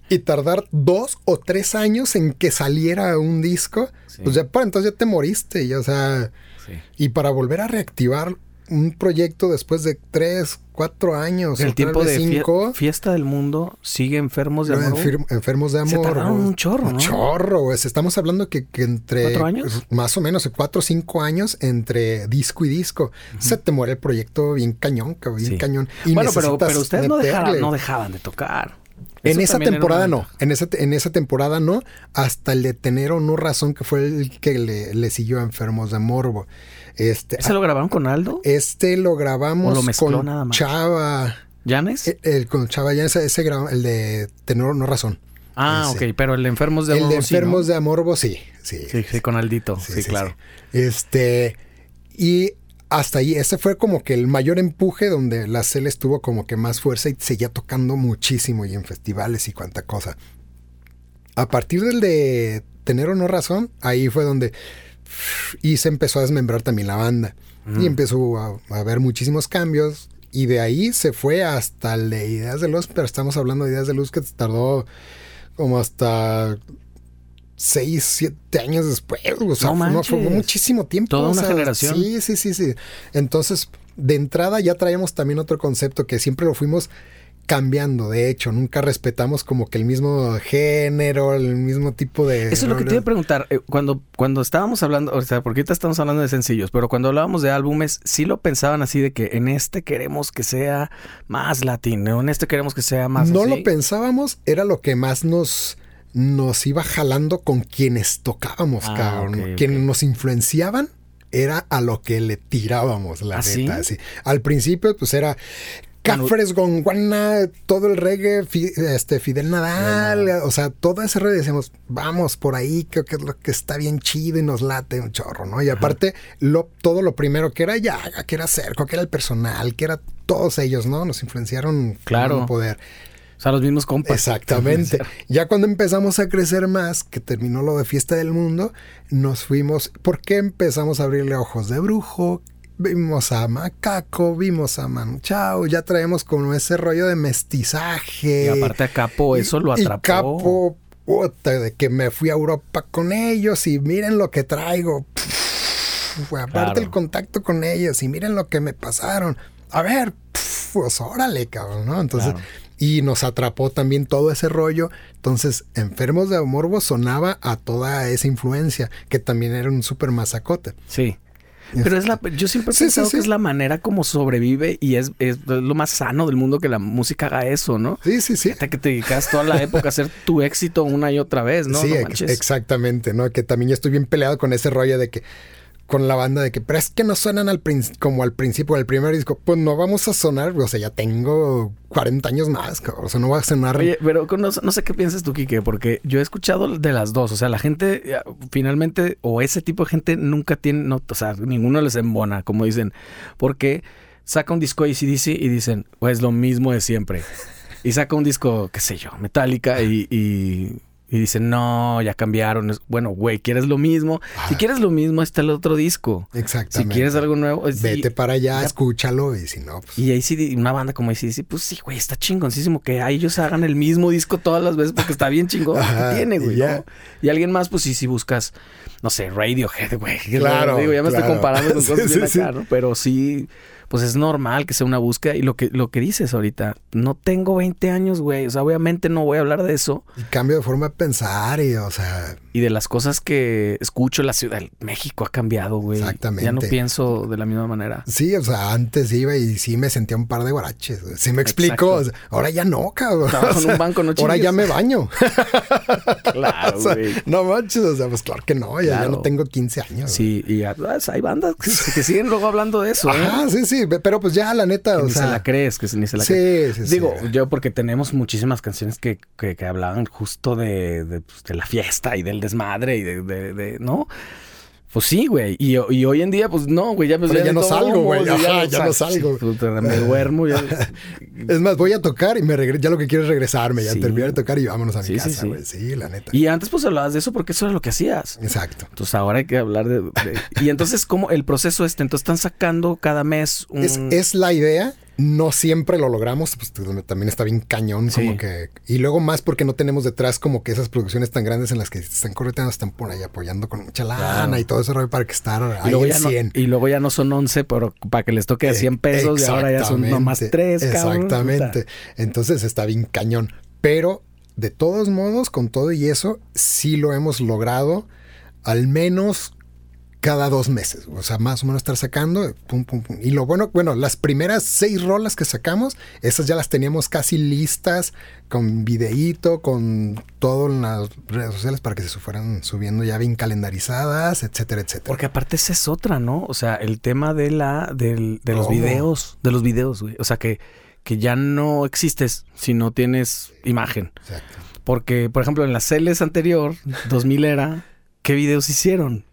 y tardar dos o tres años en que saliera un disco, Sí. pues ya para entonces ya te moriste, y, o sea, Sí. y para volver a reactivar un proyecto después de tres, cuatro años, El tiempo de cinco, fiesta del mundo sigue enfermos de amor. enfer- enfermos de Se amor. tardaron güey. un chorro, Un ¿no? chorro, güey. Estamos hablando que, que entre... ¿Cuatro años? Más o menos, cuatro o cinco años entre disco y disco. Se te muere el proyecto bien cañón, cabrón, bien Sí. cañón. Y bueno, pero, ustedes no dejaban, no dejaban de tocar. En esa temporada no, en esa, en esa temporada no, hasta el de tener o no razón, que fue el que le, le siguió a Enfermos de Morbo. Este, ¿Ese lo grabaron con Aldo? este lo grabamos ¿O lo mezcló con nada más? Chava, ¿Llanes? el, el- con Chava ya ese, graba- el de Tener o no razón. ah, ese. ok, pero el de enfermos de el amor. de sí, ¿no? Enfermos de Amorbo, sí, sí. Sí, sí, con Aldito. Sí, Sí, sí, claro. Este, y hasta ahí, ese fue como que el mayor empuje donde la CEL estuvo como que más fuerza y seguía tocando muchísimo y en festivales y cuanta cosa. A partir del de Tener o No Razón, ahí fue donde y se empezó a desmembrar también la banda. Mm. Y empezó a, a haber muchísimos cambios. Y de ahí se fue hasta el de Ideas de Luz, pero estamos hablando de Ideas de Luz que tardó como hasta seis, siete años después. O sea, No fue- muchísimo tiempo. Toda o una sea, generación. Sí, sí, sí, sí. Entonces, de entrada ya traíamos también otro concepto que siempre lo fuimos cambiando. De hecho, nunca respetamos como que el mismo género, el mismo tipo de... Eso es lo que te iba a preguntar. eh, Cuando, cuando estábamos hablando, o sea, porque ahorita estamos hablando de sencillos, pero cuando hablábamos de álbumes, sí lo pensaban así de que en este queremos que sea más latino, en este queremos que sea más. no así. lo pensábamos, era lo que más nos, nos iba jalando con quienes tocábamos, Ah, cabrón. Quienes nos influenciaban era a lo que le tirábamos, la ¿Ah, neta. sí? Al principio, pues era Cafres Gonguana, todo el reggae, este, Fidel Nadal, o sea, todo ese reggae decíamos, vamos por ahí, creo que es lo que está bien chido y nos late un chorro, ¿no? Y aparte, lo, todo lo primero que era Yaga, que era Cerco, que era el personal, que era todos ellos, ¿no? Nos influenciaron Claro. con poder. O sea, los mismos compas. Exactamente. *laughs* Ya cuando empezamos a crecer más, que terminó lo de Fiesta del Mundo, nos fuimos. ¿Por qué empezamos a abrirle ojos de brujo? Vimos a Macaco, vimos a Manu Chao, ya traemos como ese rollo de mestizaje. Y aparte a Capo eso lo Y atrapó. Capo, puta, de que me fui a Europa con ellos y miren lo que traigo. Pff, aparte Claro. el contacto con ellos y miren lo que me pasaron. A ver, pff, pues órale, cabrón, ¿no? Entonces, Claro. y nos atrapó también todo ese rollo. Entonces, Enfermos de Morbo sonaba a toda esa influencia, que también era un súper masacote. Sí. Pero es la, yo siempre he Sí, pensado sí. que es la manera como sobrevive y es, es lo más sano del mundo que la música haga eso, ¿no? Sí, sí, sí. Fíjate que te dedicas toda la época a hacer tu éxito una y otra vez, ¿no? sí, No ex- manches. exactamente, ¿no? Que también yo estoy bien peleado con ese rollo de que con la banda de que, pero es que no suenan al como al principio del primer disco. Pues no vamos a sonar, o sea, ya tengo 40 años más, o sea, no va a sonar. Pero no, no sé qué piensas tú, Quique, porque yo he escuchado de las dos. O sea, la gente eh, finalmente, o ese tipo de gente nunca tiene, no, o sea, ninguno les embona, como dicen, porque saca un disco ACDC y dicen, pues lo mismo de siempre. Y saca un disco, qué sé yo, Metallica y, y dicen, no, ya cambiaron. Bueno, güey, ¿quieres lo mismo? Si quieres lo mismo, está el otro disco. Si Exactamente. quieres algo nuevo, Vete y- para allá, ya- escúchalo y si no, pues. y ahí sí, una banda como ACDC, pues sí, güey, está chingoncísimo que a ellos hagan el mismo disco todas las veces porque está bien chingón. Ajá, ¿Qué tiene, y güey? ya. ¿no? Y alguien más, pues sí, si buscas, no sé, Radiohead, güey. *laughs* Claro, Digo, ya me estoy claro. comparando con *laughs* Sí, cosas bien sí, acá, sí. ¿no? Pero sí, pues es normal que sea una búsqueda. Y lo que, lo que dices ahorita, no tengo 20 años, güey. O sea, obviamente no voy a hablar de eso. Y cambio de forma de pensar y, o sea, Y de las cosas que escucho, la ciudad, México ha cambiado, güey. Exactamente. Ya no pienso de la misma manera. sí, o sea, antes iba y sí me sentía un par de guaraches. Sí me explico. Exacto. O sea, ahora ya no, cabrón. O en un banco, no Ahora ya me baño. *laughs* Claro, O sea, güey. no manches, o sea, pues claro que no, ya, ya no tengo 15 años. Sí, y ah, hay bandas que, que siguen luego hablando de eso. ¿eh? Ajá, sí, sí. Sí, pero pues ya la neta, que o ni sea. se la crees, que ni se la sí, crees. sí, sí. Digo, yo porque tenemos muchísimas canciones que, que, que hablaban justo de, de, pues, de la fiesta y del desmadre y de- ¿no? Pues sí, güey. Y, y hoy en día, pues no, güey. Ya, pues, Pero ya no salgo, güey. ya no ya no sal- salgo. sí, me duermo. ya- *laughs* Es más, voy a tocar y me regre- ya lo que quiero es regresarme, ya Sí. terminar de tocar y vámonos a mi Sí, sí, casa, sí. güey. Sí, la neta. Y antes, pues hablabas de eso porque eso era lo que hacías. Exacto. Entonces ahora hay que hablar de... de- y entonces, ¿cómo el proceso este? Entonces están sacando cada mes un... Es, es la idea. No siempre lo logramos, pues también está bien cañón, Sí. como que. Y luego más porque no tenemos detrás como que esas producciones tan grandes en las que están correteando, están por ahí apoyando con mucha lana Claro. y todo ese rollo para que estar y, ahí luego en ya no, 100. y luego ya no son 11, pero para que les toque a 100 pesos y ahora ya son nomás 3, cabrón. Exactamente. Entonces está bien cañón. Pero de todos modos, con todo y eso, sí lo hemos logrado al menos cada dos meses. O sea, más o menos estar sacando. Pum, pum, pum. Y lo bueno, bueno, las primeras seis rolas que sacamos, esas ya las teníamos casi listas, con videíto, con todo en las redes sociales para que se fueran subiendo ya bien calendarizadas, etcétera, etcétera. Porque aparte esa es otra, ¿no? O sea, el tema de la del- de los ¿Cómo? videos, de los videos, güey. O sea, que, que ya no existes si no tienes imagen. Exacto. Porque, por ejemplo, en la Celes anterior, 2000 era, ¿qué videos hicieron?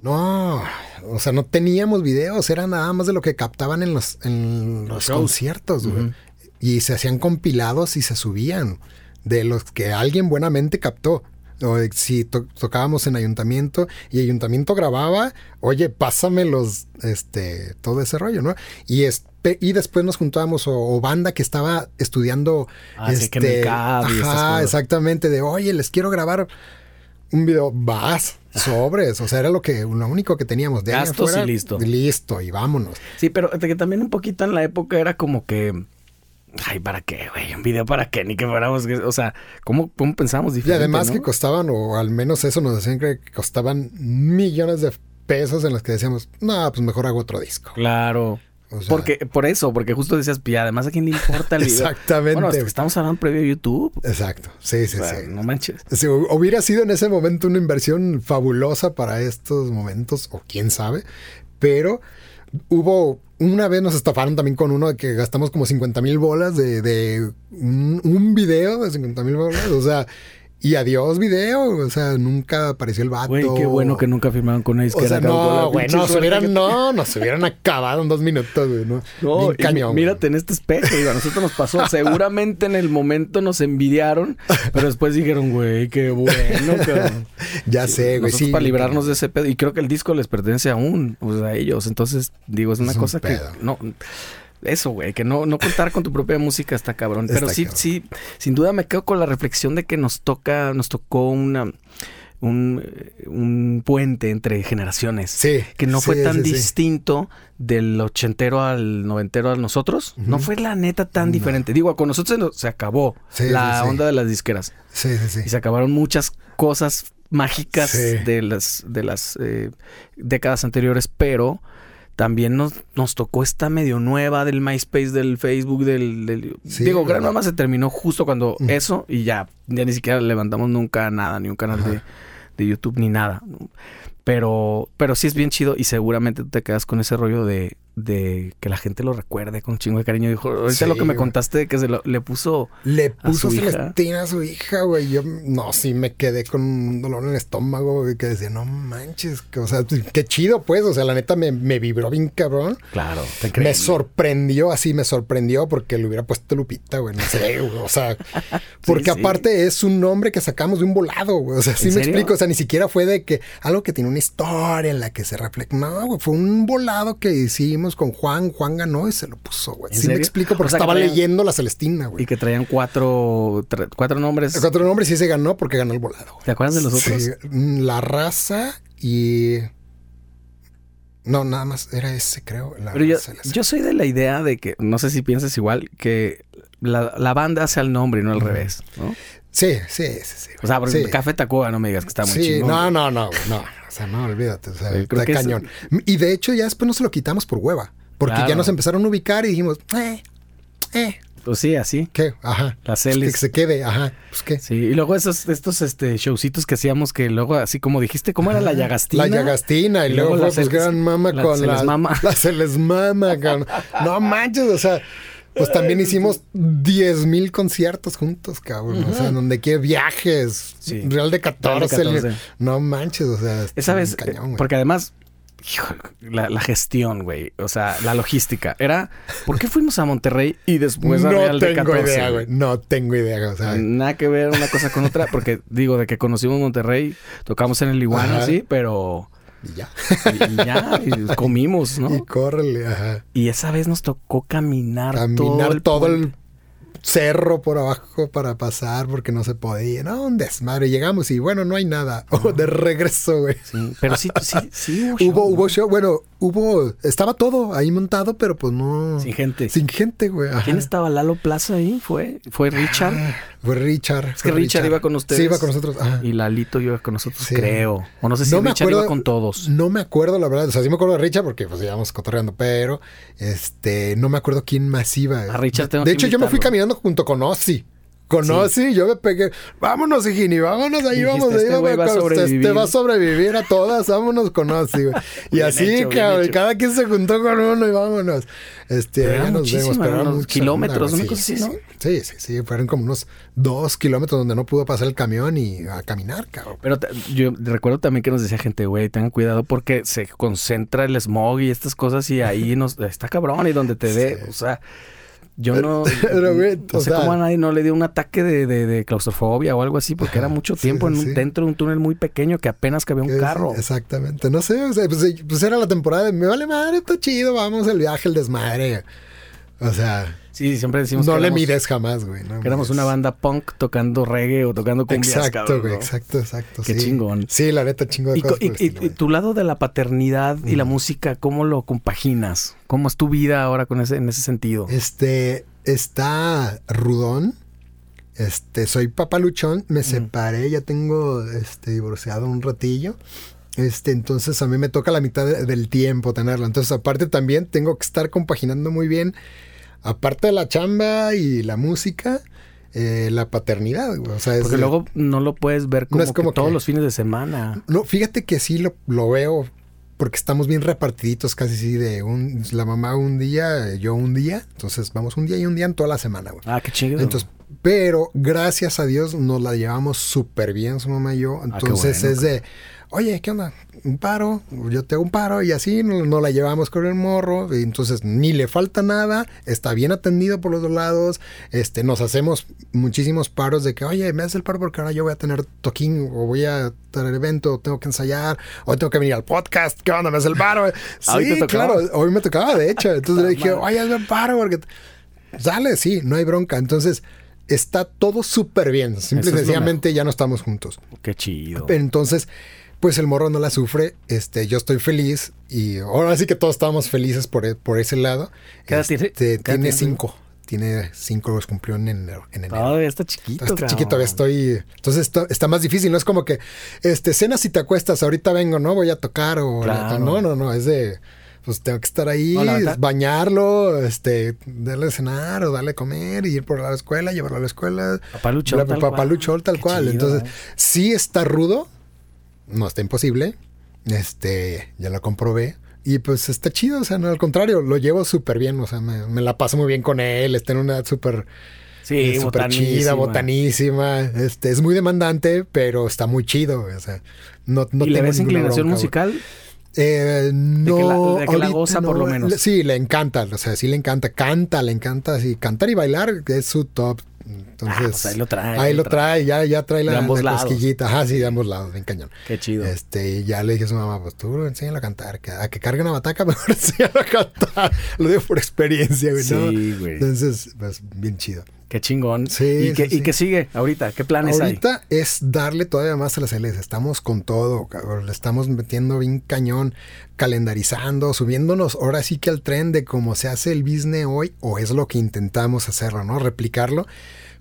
No, o sea, no teníamos videos, era nada más de lo que captaban en los, en los shows. conciertos, güey. Y se hacían compilados y se subían de los que alguien buenamente captó. O si to- tocábamos en ayuntamiento y ayuntamiento grababa, oye, pásame los, este, todo ese rollo, ¿no? Y y después nos juntábamos o, o banda que estaba estudiando, Ah, que CAD y estas ajá, exactamente, de, oye, les quiero grabar un video, vas, sobres, o sea, era lo que, lo único que teníamos. De Gastos y afuera, listo. Listo, y vámonos. Sí, pero que también un poquito en la época era como que. Ay, ¿para qué, güey? Un video para qué, ni que fuéramos. O sea, ¿cómo, cómo pensábamos Y diferente? además no? que costaban, o al menos eso nos decían que costaban millones de pesos en los que decíamos, no, pues mejor hago otro disco. Claro. O sea, porque, por eso, porque justo decías, y además a quién le importa el *laughs* video. Exactamente. Bueno, es que estamos hablando previo a YouTube. Exacto, sí, sí, O sea, sí. No manches. Si hu- hubiera sido en ese momento una inversión fabulosa para estos momentos, o quién sabe, pero hubo, una vez nos estafaron también con uno de que gastamos como 50 mil bolas de, de un, un video de 50 mil bolas, o sea, y adiós video, o sea, nunca apareció el vato. Güey, qué bueno que nunca firmaron con una O disquera. sea, no, güey, no, se hubieran, que- no, nos hubieran acabado en dos minutos, güey, ¿no? No, y güey. mírate en este espejo, digo, a nosotros nos pasó. Seguramente en el momento nos envidiaron, pero después dijeron, güey, qué bueno, *laughs* cabrón. Ya sé, güey, Nosotros sí. para librarnos de ese pedo. Y creo que el disco les pertenece aún, sea, a ellos. Entonces, digo, es una Es un cosa que pedo. no. Eso, güey, que no, no contar con tu propia música está cabrón. Pero Está sí, cabrón. sí, sin duda me quedo con la reflexión de que nos toca, nos tocó una un, un puente entre generaciones. Sí. Que no fue tan sí, sí. distinto del ochentero al noventero a nosotros. No fue la neta tan No. diferente. Digo, con nosotros se, nos- se acabó la onda de las disqueras. Sí, sí, sí. Y se acabaron muchas cosas mágicas de las, de las eh, décadas anteriores, pero también nos, nos tocó esta medio nueva del MySpace, del Facebook, del... del- Sí, digo, Gran. Mama se terminó justo cuando Ujú. eso y ya, ya ni siquiera levantamos nunca nada, ni un canal de, de YouTube, ni nada. Pero, pero sí es bien chido y seguramente tú te quedas con ese rollo de, de que la gente lo recuerde con chingo de cariño. Dijo, ahorita Sí, lo que me contaste de que se lo, le puso... Le puso su hija. Celestina a su hija, güey. Yo, no, sí me quedé con un dolor en el estómago, güey, que decía, no manches, que, o sea, qué chido, pues. O sea, la neta me, me vibró bien cabrón. Claro, te Me crees. sorprendió, así me sorprendió porque le hubiera puesto Lupita, güey. No sé, *laughs* güey. O sea, porque sí. aparte es un nombre que sacamos de un volado, güey. O sea, sí ¿En me serio? explico. O sea, ni siquiera fue de que algo que tiene una historia en la que se refleja. No, güey, fue un volado que hicimos con Juan. Juan ganó y se lo puso, güey. ¿En Sí me explico porque O sea, que estaba traían- leyendo la Celestina, Y güey. que traían cuatro, tra- cuatro nombres. El cuatro nombres sí se ganó porque ganó el volado. ¿Te acuerdas de los otros? Sí, mm, la raza y. No, nada más era ese, creo. La Pero yo, yo soy de la idea de que, no sé si piensas igual, que la, la banda sea el nombre y no al revés, ¿no? Sí, sí, sí. sí O sea, porque sí. Café Tacuba no me digas que está muy Sí, chingón. no, no, no, no. O sea, no, olvídate. O sea, está es- cañón. Y de hecho, ya después no se lo quitamos por hueva. Porque Claro. ya nos empezaron a ubicar y dijimos, eh, eh. Pues sí, así. ¿Qué? Ajá. Las Pues Ls. que se quede, ajá. Pues qué. Sí, y luego esos, estos este, showcitos que hacíamos que luego, así como dijiste, ¿cómo era la llagastina? La llagastina y, Y luego, luego pues gran mama la con se la, les mama. *laughs* la se les mama. *laughs* No manches, o sea, pues también hicimos 10 mil conciertos juntos, cabrón. O sea, donde quiera viajes, Sí. Real de 14. Real de 14. No manches, o sea, Esa vez, un cañón, güey. porque además, hijo, la, la gestión, güey, o sea, la logística, era, ¿por qué fuimos a Monterrey y después a no Real de tengo 14? idea, güey. No tengo idea, o sea, Nada que ver una cosa con otra, porque digo, de que conocimos Monterrey, tocamos en el Iguana, sí, pero y ya. y, y ya, y comimos, ¿no? Y córrele, ajá. Y esa vez nos tocó caminar, Caminar todo el, cerro por abajo para pasar porque no se podía. No, un desmadre. Llegamos y bueno, no hay nada. *laughs* Oh, de regreso, güey. Sí, pero sí, sí, sí *laughs* hubo show, Hubo, ¿no? hubo show, bueno, hubo, estaba todo ahí montado, pero pues no. Sin gente. Sin gente, güey. ajá. ¿Quién estaba? ¿Lalo Plaza ahí? ¿Fue? ¿Fue Richard? Fue Richard. Es que fue Richard iba con ustedes. Sí, iba con nosotros. ajá. Y Lalito iba con nosotros, Sí. creo. O no sé si No Richard acuerdo- iba con todos. No me acuerdo, la verdad. O sea, sí me acuerdo de Richard porque pues íbamos cotorreando, pero este, no me acuerdo quién más iba. A Richard tengo De que hecho, yo me fui caminando junto con Ozzy. Con Ozzy, yo me pegué. Vámonos, Higini, vámonos, ahí Dijiste, vamos, ahí este güey vamos. va a. Este va a sobrevivir a todas, vámonos con Ozzy, güey. *laughs* Y Bien así, hecho, cabrón, cada quien se juntó con uno y vámonos. Este, Pero ya nos vemos, pero unos kilómetros, onda, una güey. cosa Sí, así, sí, ¿no? Sí, sí, sí, fueron como unos dos kilómetros donde no pudo pasar el camión y a caminar, cabrón. Pero yo recuerdo también que nos decía gente, güey, tengan cuidado porque se concentra el smog y estas cosas y ahí nos está cabrón y donde te dé, o sea, yo no, *laughs* Pero, güey, no o sé sea- cómo a nadie no le dio un ataque de, de- de claustrofobia o algo así porque era *laughs* mucho tiempo sí, en un- sí. dentro de un túnel muy pequeño que apenas cabía un Es- carro. Exactamente. No sé, o sea, pues, pues era la temporada de me vale madre, está chido, vamos el viaje, el desmadre. O sea, Sí, siempre decimos no que le éramos- mides jamás, güey. no que éramos una banda punk tocando reggae o tocando cumbias, Exacto, cabrón, güey, ¿no? exacto, exacto. Qué sí. chingón. Sí, la neta, chingo de Y, cosas. co- y- por el y- estilo, y güey. tu lado de la paternidad y la música, ¿cómo lo compaginas? ¿Cómo es tu vida ahora con ese, en ese sentido? Este, está Rudón. Este, soy papaluchón, me separé, ya tengo este divorciado un ratillo. Este, entonces a mí me toca la mitad de- del tiempo tenerlo. Entonces, aparte también tengo que estar compaginando muy bien, aparte de la chamba y la música, eh, la paternidad. güey. O sea, es Porque de- luego no lo puedes ver como, es como que todos que- los fines de semana. No, fíjate que sí lo, lo veo porque estamos bien repartiditos casi sí de un la mamá un día, yo un día, entonces vamos un día y un día en toda la semana, güey. Ah, qué chido. Entonces, pero gracias a Dios nos la llevamos súper bien su mamá y yo. Ah, qué Entonces bueno, es de, oye, ¿qué onda? Un paro, yo te hago un paro y así nos, nos la llevamos con el morro. Y entonces ni le falta nada, está bien atendido por los dos lados. Este, nos hacemos muchísimos paros de que, oye, me haces el paro porque ahora yo voy a tener toquín o voy a tener evento, o tengo que ensayar, o tengo que venir al podcast. ¿Qué onda? ¿Me haces el paro? *laughs* ¿hoy Sí, claro, hoy me tocaba, de hecho. *laughs* Entonces le dije, oye, hazme el paro porque Sale, sí, no hay bronca. Entonces, está todo súper bien. Simple y sencillamente ya no estamos juntos. Qué chido. Entonces, pues el morro no la sufre. Este, yo estoy feliz. Y ahora sí que todos estamos felices por, e- por ese lado. ¿Qué edad tiene? Este, ¿Qué edad tiene tiene? cinco. Tiene cinco, los cumplió en enero. En enero. Está chiquito, Está cabrón. chiquito, estoy. Entonces está, está más difícil. No es como que, este, cenas y te acuestas, ahorita vengo, no voy a tocar o Claro. no, no, no, es de, pues tengo que estar ahí, bañarlo, este, darle de cenar o darle de comer, ir por la escuela, llevarlo a la escuela. Papalucho, Bla, tal papalucho, cual. tal cual. chido. Entonces, sí está rudo, no está imposible. Este, ya lo comprobé. Y pues está chido, o sea, no, al contrario, lo llevo súper bien, o sea, me, me la paso muy bien con él, está en una edad súper Sí, es súper chida, botanísima. Este, es muy demandante, pero está muy chido. O sea, no, no ¿Y le ves inclinación bronca, musical? Eh, no, que la- de que la ahorita goza, por lo menos. Le- Sí, le encanta. O sea, sí le encanta. Canta, le encanta. Sí, cantar y bailar es su top. Entonces, Ah, pues ahí lo trae, Ahí lo trae, ya, ya trae la, la cosquillita. Ajá, sí, de ambos lados, bien cañón. Qué chido. Este, y ya le dije a su mamá, pues tú enséñalo a cantar, que, a que cargue una bataca, *laughs* mejor enséñalo a cantar. Lo digo por experiencia, güey. ¿no? Sí, güey. Entonces, pues, bien chido. Qué chingón. Sí, ¿Y, qué, sí, ¿Y qué sigue ahorita? ¿Qué planes hay? Ahorita es darle todavía más a las LS. Estamos con todo, cabrón. Le estamos metiendo bien cañón, calendarizando, subiéndonos ahora sí que al tren de cómo se hace el business hoy, o es lo que intentamos hacerlo, ¿no? Replicarlo,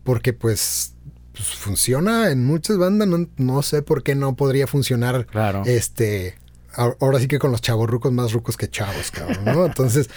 porque pues, pues, funciona en muchas bandas. No, no sé por qué no podría funcionar. Claro. Este. Ahora sí que con los chavos rucos más rucos que chavos, cabrón, ¿no? *laughs* Entonces.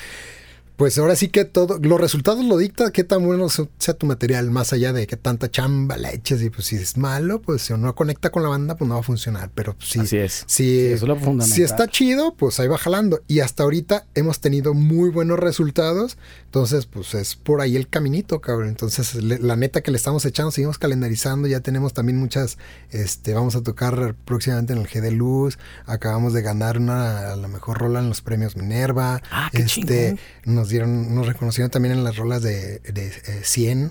Pues ahora sí que todo, los resultados lo dicta qué tan bueno sea tu material, más allá de que tanta chamba le eches y pues si es malo, pues si no conecta con la banda, pues no va a funcionar, pero sí, Así es. Si, si está chido, pues ahí va jalando y hasta ahorita hemos tenido muy buenos resultados, entonces pues es por ahí el caminito, cabrón, entonces la neta que le estamos echando, seguimos calendarizando, ya tenemos también muchas, este, vamos a tocar próximamente en el G de Luz, acabamos de ganar una, a la mejor rola en los premios Minerva, ah, qué este, nos dieron, nos reconocieron también en las rolas de, de 100, eh,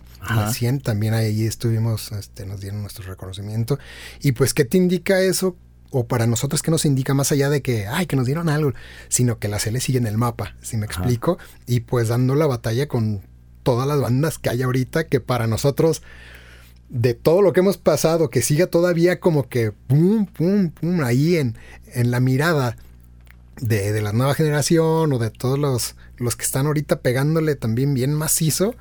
100 también ahí estuvimos, este, nos dieron nuestro reconocimiento. Y pues, ¿qué te indica eso? O para nosotros, ¿qué nos indica más allá de que, ay, que nos dieron algo? Sino que la CL sigue en el mapa, si me explico, y pues dando la batalla con todas las bandas que hay ahorita, que para nosotros de todo lo que hemos pasado, que siga todavía como que pum, pum, pum, ahí en, en la mirada de, de, la nueva generación o de todos los, los que están ahorita pegándole también bien macizo,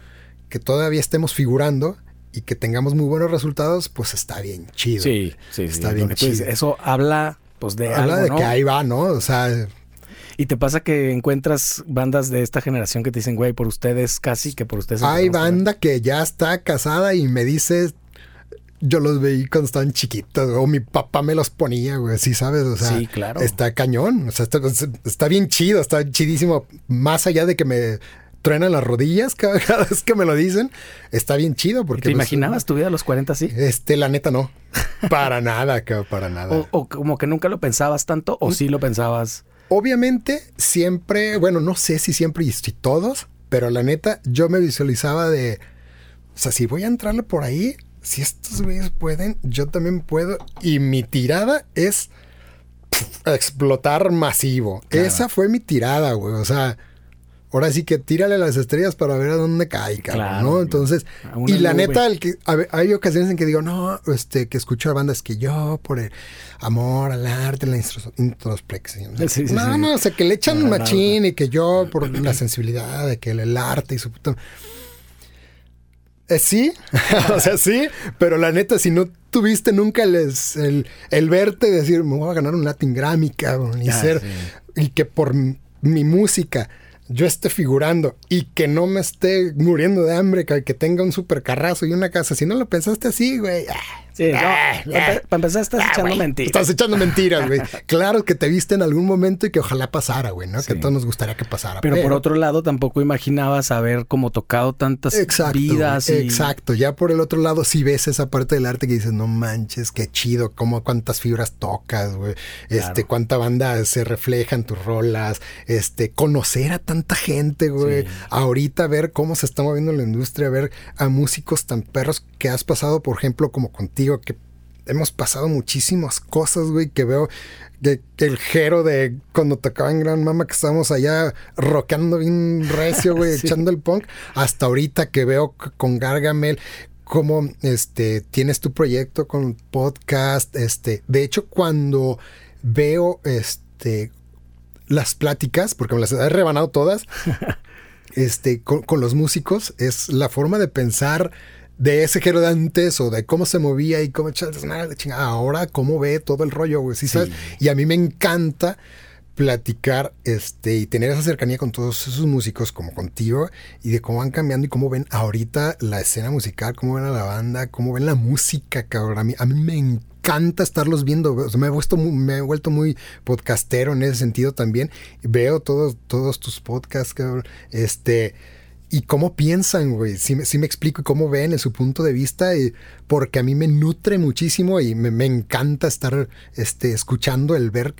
que todavía estemos figurando y que tengamos muy buenos resultados, pues está bien chido. Sí, sí, está bien chido. eso habla pues de habla de que ahí va, ¿no? O sea, y te pasa que encuentras bandas de esta generación que te dicen, güey, por ustedes casi que por ustedes. Hay banda que ya está casada y me dice, yo los veí cuando estaban chiquitos, o mi papá me los ponía, güey, sí, ¿sabes? O sea, sí, claro. está cañón, o sea, está, bien chido, está chidísimo, más allá de que me truenan las rodillas *laughs* cada, vez que me lo dicen, está bien chido. Porque, ¿Te pues, imaginabas tu vida a los 40 así? Este, la neta no, *laughs* para nada, para nada. O, como que nunca lo pensabas tanto, o sí lo pensabas. Obviamente, siempre, bueno, no sé si siempre y si todos, pero la neta, yo me visualizaba de, o sea, si voy a entrarle por ahí, si estos güeyes pueden, yo también puedo. Y mi tirada es explotar masivo. Esa fue mi tirada, güey. O sea, ahora sí que tírale las estrellas para ver a dónde cae, cabrón, ¿no? Entonces, y la neta, el que, hay ocasiones en que digo, no, este, que escucho a bandas que yo, por el amor al arte, la introspección. no, no, o sea, que le echan machín y que yo, por la sensibilidad de que el arte y su puta eh, sí, *laughs* o sea, sí, pero la neta, si no tuviste nunca el, el, verte decir, me voy a ganar un Latin Grammy, cabrón, y ser, y que por mi música yo esté figurando y que no me esté muriendo de hambre, que, tenga un super carrazo y una casa. Si no lo pensaste así, güey. Ah, sí, no, ah, para empezar estás ah, echando mentiras. Estás echando mentiras, güey. *laughs* claro que te viste en algún momento y que ojalá pasara, güey, ¿no? Que a todos nos gustaría que pasara. Pero, por otro lado, tampoco imaginabas haber como tocado tantas vidas. Exacto. Ya por el otro lado, si ves esa parte del arte que dices, no manches, qué chido, cómo cuántas fibras tocas, güey. Este, cuánta banda se refleja en tus rolas. Este, conocer a tanta gente, güey. Ahorita ver cómo se está moviendo la industria, ver a músicos tan perros que has pasado, por ejemplo, como contigo, que hemos pasado muchísimas cosas, güey, que veo que, el jero de cuando tocaba en Gran Mama, que estábamos allá rockeando bien recio, güey, *laughs* echando el punk, hasta ahorita que veo con Gargamel, cómo este, tienes tu proyecto con podcast, este, de hecho, cuando veo este las pláticas, porque me las he rebanado todas, *laughs* este, con, los músicos, es la forma de pensar de ese género de antes o de cómo se movía y cómo ahora cómo ve todo el rollo, güey, ¿sí, sabes? Y a mí me encanta platicar este y tener esa cercanía con todos esos músicos como contigo y de cómo van cambiando y cómo ven ahorita la escena musical, cómo ven a la banda, cómo ven la música, cabrón. A mí, a mí me encanta estarlos viendo. me, he vuelto muy, me he vuelto muy podcastero en ese sentido también. Veo todos, todos tus podcasts, Este. Y cómo piensan, güey. Si, si, me explico cómo ven en su punto de vista. Y, porque a mí me nutre muchísimo y me, me encanta estar este, escuchando el ver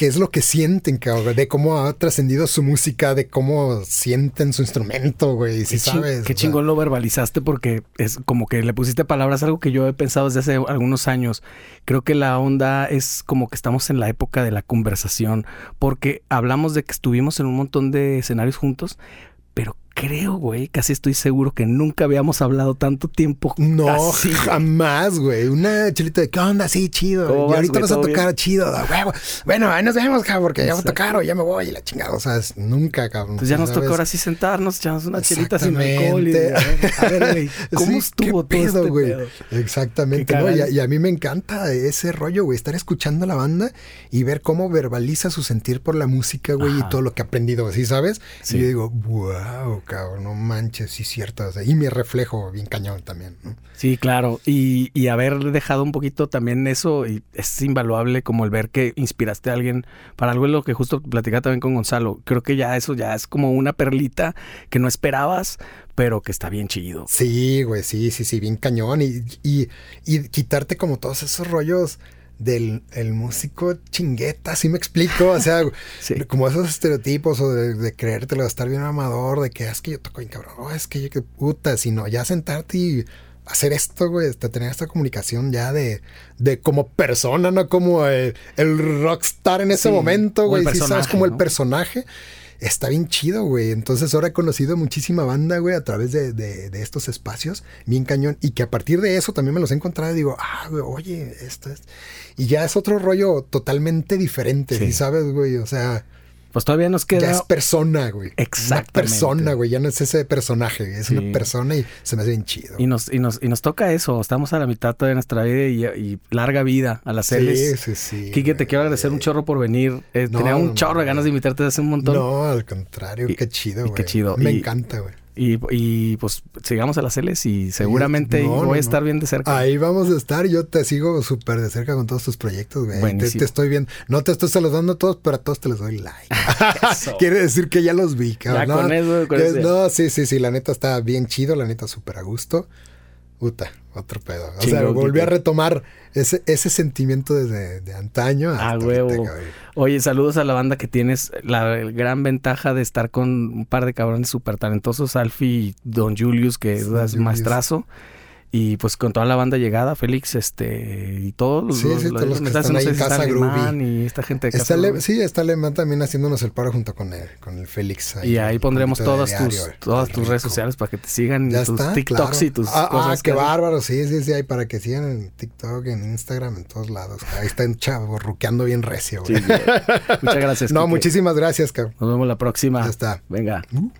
qué es lo que sienten, cabrón, de cómo ha trascendido su música, de cómo sienten su instrumento, güey, si sabes. Qué chingón lo verbalizaste porque es como que le pusiste palabras, algo que yo he pensado desde hace algunos años. Creo que la onda es como que estamos en la época de la conversación, porque hablamos de que estuvimos en un montón de escenarios juntos, pero creo, güey, casi estoy seguro que nunca habíamos hablado tanto tiempo. No, así, *laughs* jamás, güey. Una chelita de, ¿qué onda? Sí, chido. ¿Cómo Y ahorita güey? vas a ¿Todo tocar chido. a huevo. Bueno, ahí nos vemos, cabrón, porque ya voy a tocar o ya me voy y la chingada. O sea, es nunca, cabrón. Pues ya nos toca ahora sí sentarnos, echamos una chelita sin alcohol. Y, a ver, a ver, güey, *laughs* ¿cómo Sí, estuvo qué todo pedo, este güey? Exactamente, ¿no? Y a, y a mí me encanta ese rollo, güey, estar escuchando a la banda y ver cómo verbaliza su sentir por la música, güey, y todo lo que ha aprendido, ¿sí sabes? Sí. Y yo digo, wow, cabrón, no manches, sí o sea, y mi reflejo bien cañón también, ¿no? Sí, claro. Y, y haber dejado un poquito también eso, y es invaluable como el ver que inspiraste a alguien para algo es lo que justo platicaba también con Gonzalo. Creo que ya eso ya es como una perlita que no esperabas, pero que está bien chido. Sí, güey, sí, sí, sí, bien cañón. Y, y, y quitarte como todos esos rollos del el músico chingueta, ¿sí me explico? O sea, *laughs* Sí. como esos estereotipos o de, de creértelo, de estar bien amador, de que "Ah, es que yo toco bien cabrón, oh, es que yo que puta, sino ya sentarte y hacer esto, güey, tener esta comunicación ya de, de como persona, no como eh, el rockstar en ese Sí, momento, güey, el sí sabes como el personaje. Está bien chido, güey. Entonces ahora he conocido muchísima banda, güey, a través de, de- de estos espacios, bien cañón. Y que a partir de eso también me los he encontrado y digo, ah, güey, oye, esto es... Y ya es otro rollo totalmente diferente, Sí. ¿sí sabes, güey? O sea, Pues todavía nos queda. ya es persona, güey. Exactamente. Una persona, güey. Ya no es ese personaje, es Sí. una persona y se me hace bien chido. Y nos, y, nos, y nos toca eso. Estamos a la mitad de nuestra vida y, y larga vida a las sí, Celes. sí, sí. Quique, te quiero agradecer un chorro por venir. Eh, No, tenía un chorro de ganas de invitarte hace un montón. No, al contrario, Y- qué chido, güey. qué chido. Me encanta, güey. Y, y pues sigamos a las Celes y seguramente no, voy a estar bien de cerca. Ahí vamos a estar. Yo te sigo súper de cerca con todos tus proyectos, güey. Te, te estoy viendo. No te estoy saludando a todos, pero a todos te les doy like. *laughs* *laughs* Quiere decir que ya los vi, cabrón. Ya No, con eso, con eso. no, sí, sí, sí. La neta está bien chido. La neta súper a gusto. Puta, otro pedo. O sea, volví a retomar ese, ese sentimiento desde de antaño. Ah, hasta huevo. ahorita, cabrón. Oye, saludos a la banda que tienes la gran ventaja de estar con un par de cabrones súper talentosos, Alfie y Don Julius, que es Julius. maestrazo. Y pues con toda la banda llegada, Félix, este, y todos los, Sí, que están ahí en está Casa Groovy. y esta gente de Está Casa Groovy. sí, está Alemán también haciéndonos el paro junto con el, con el Félix. Y ahí pondremos todas tus, todas el tus redes sociales para que te sigan, Ya tus está, TikToks claro. y tus ah, cosas. Ah, qué bárbaro, sí, sí, sí, hay para que sigan en TikTok, en Instagram, en todos lados. Ahí está en chavo, ruqueando bien recio, güey. Muchas gracias. *laughs* no, muchísimas gracias, cabrón. Nos vemos la próxima. Ya está. Venga. Uh.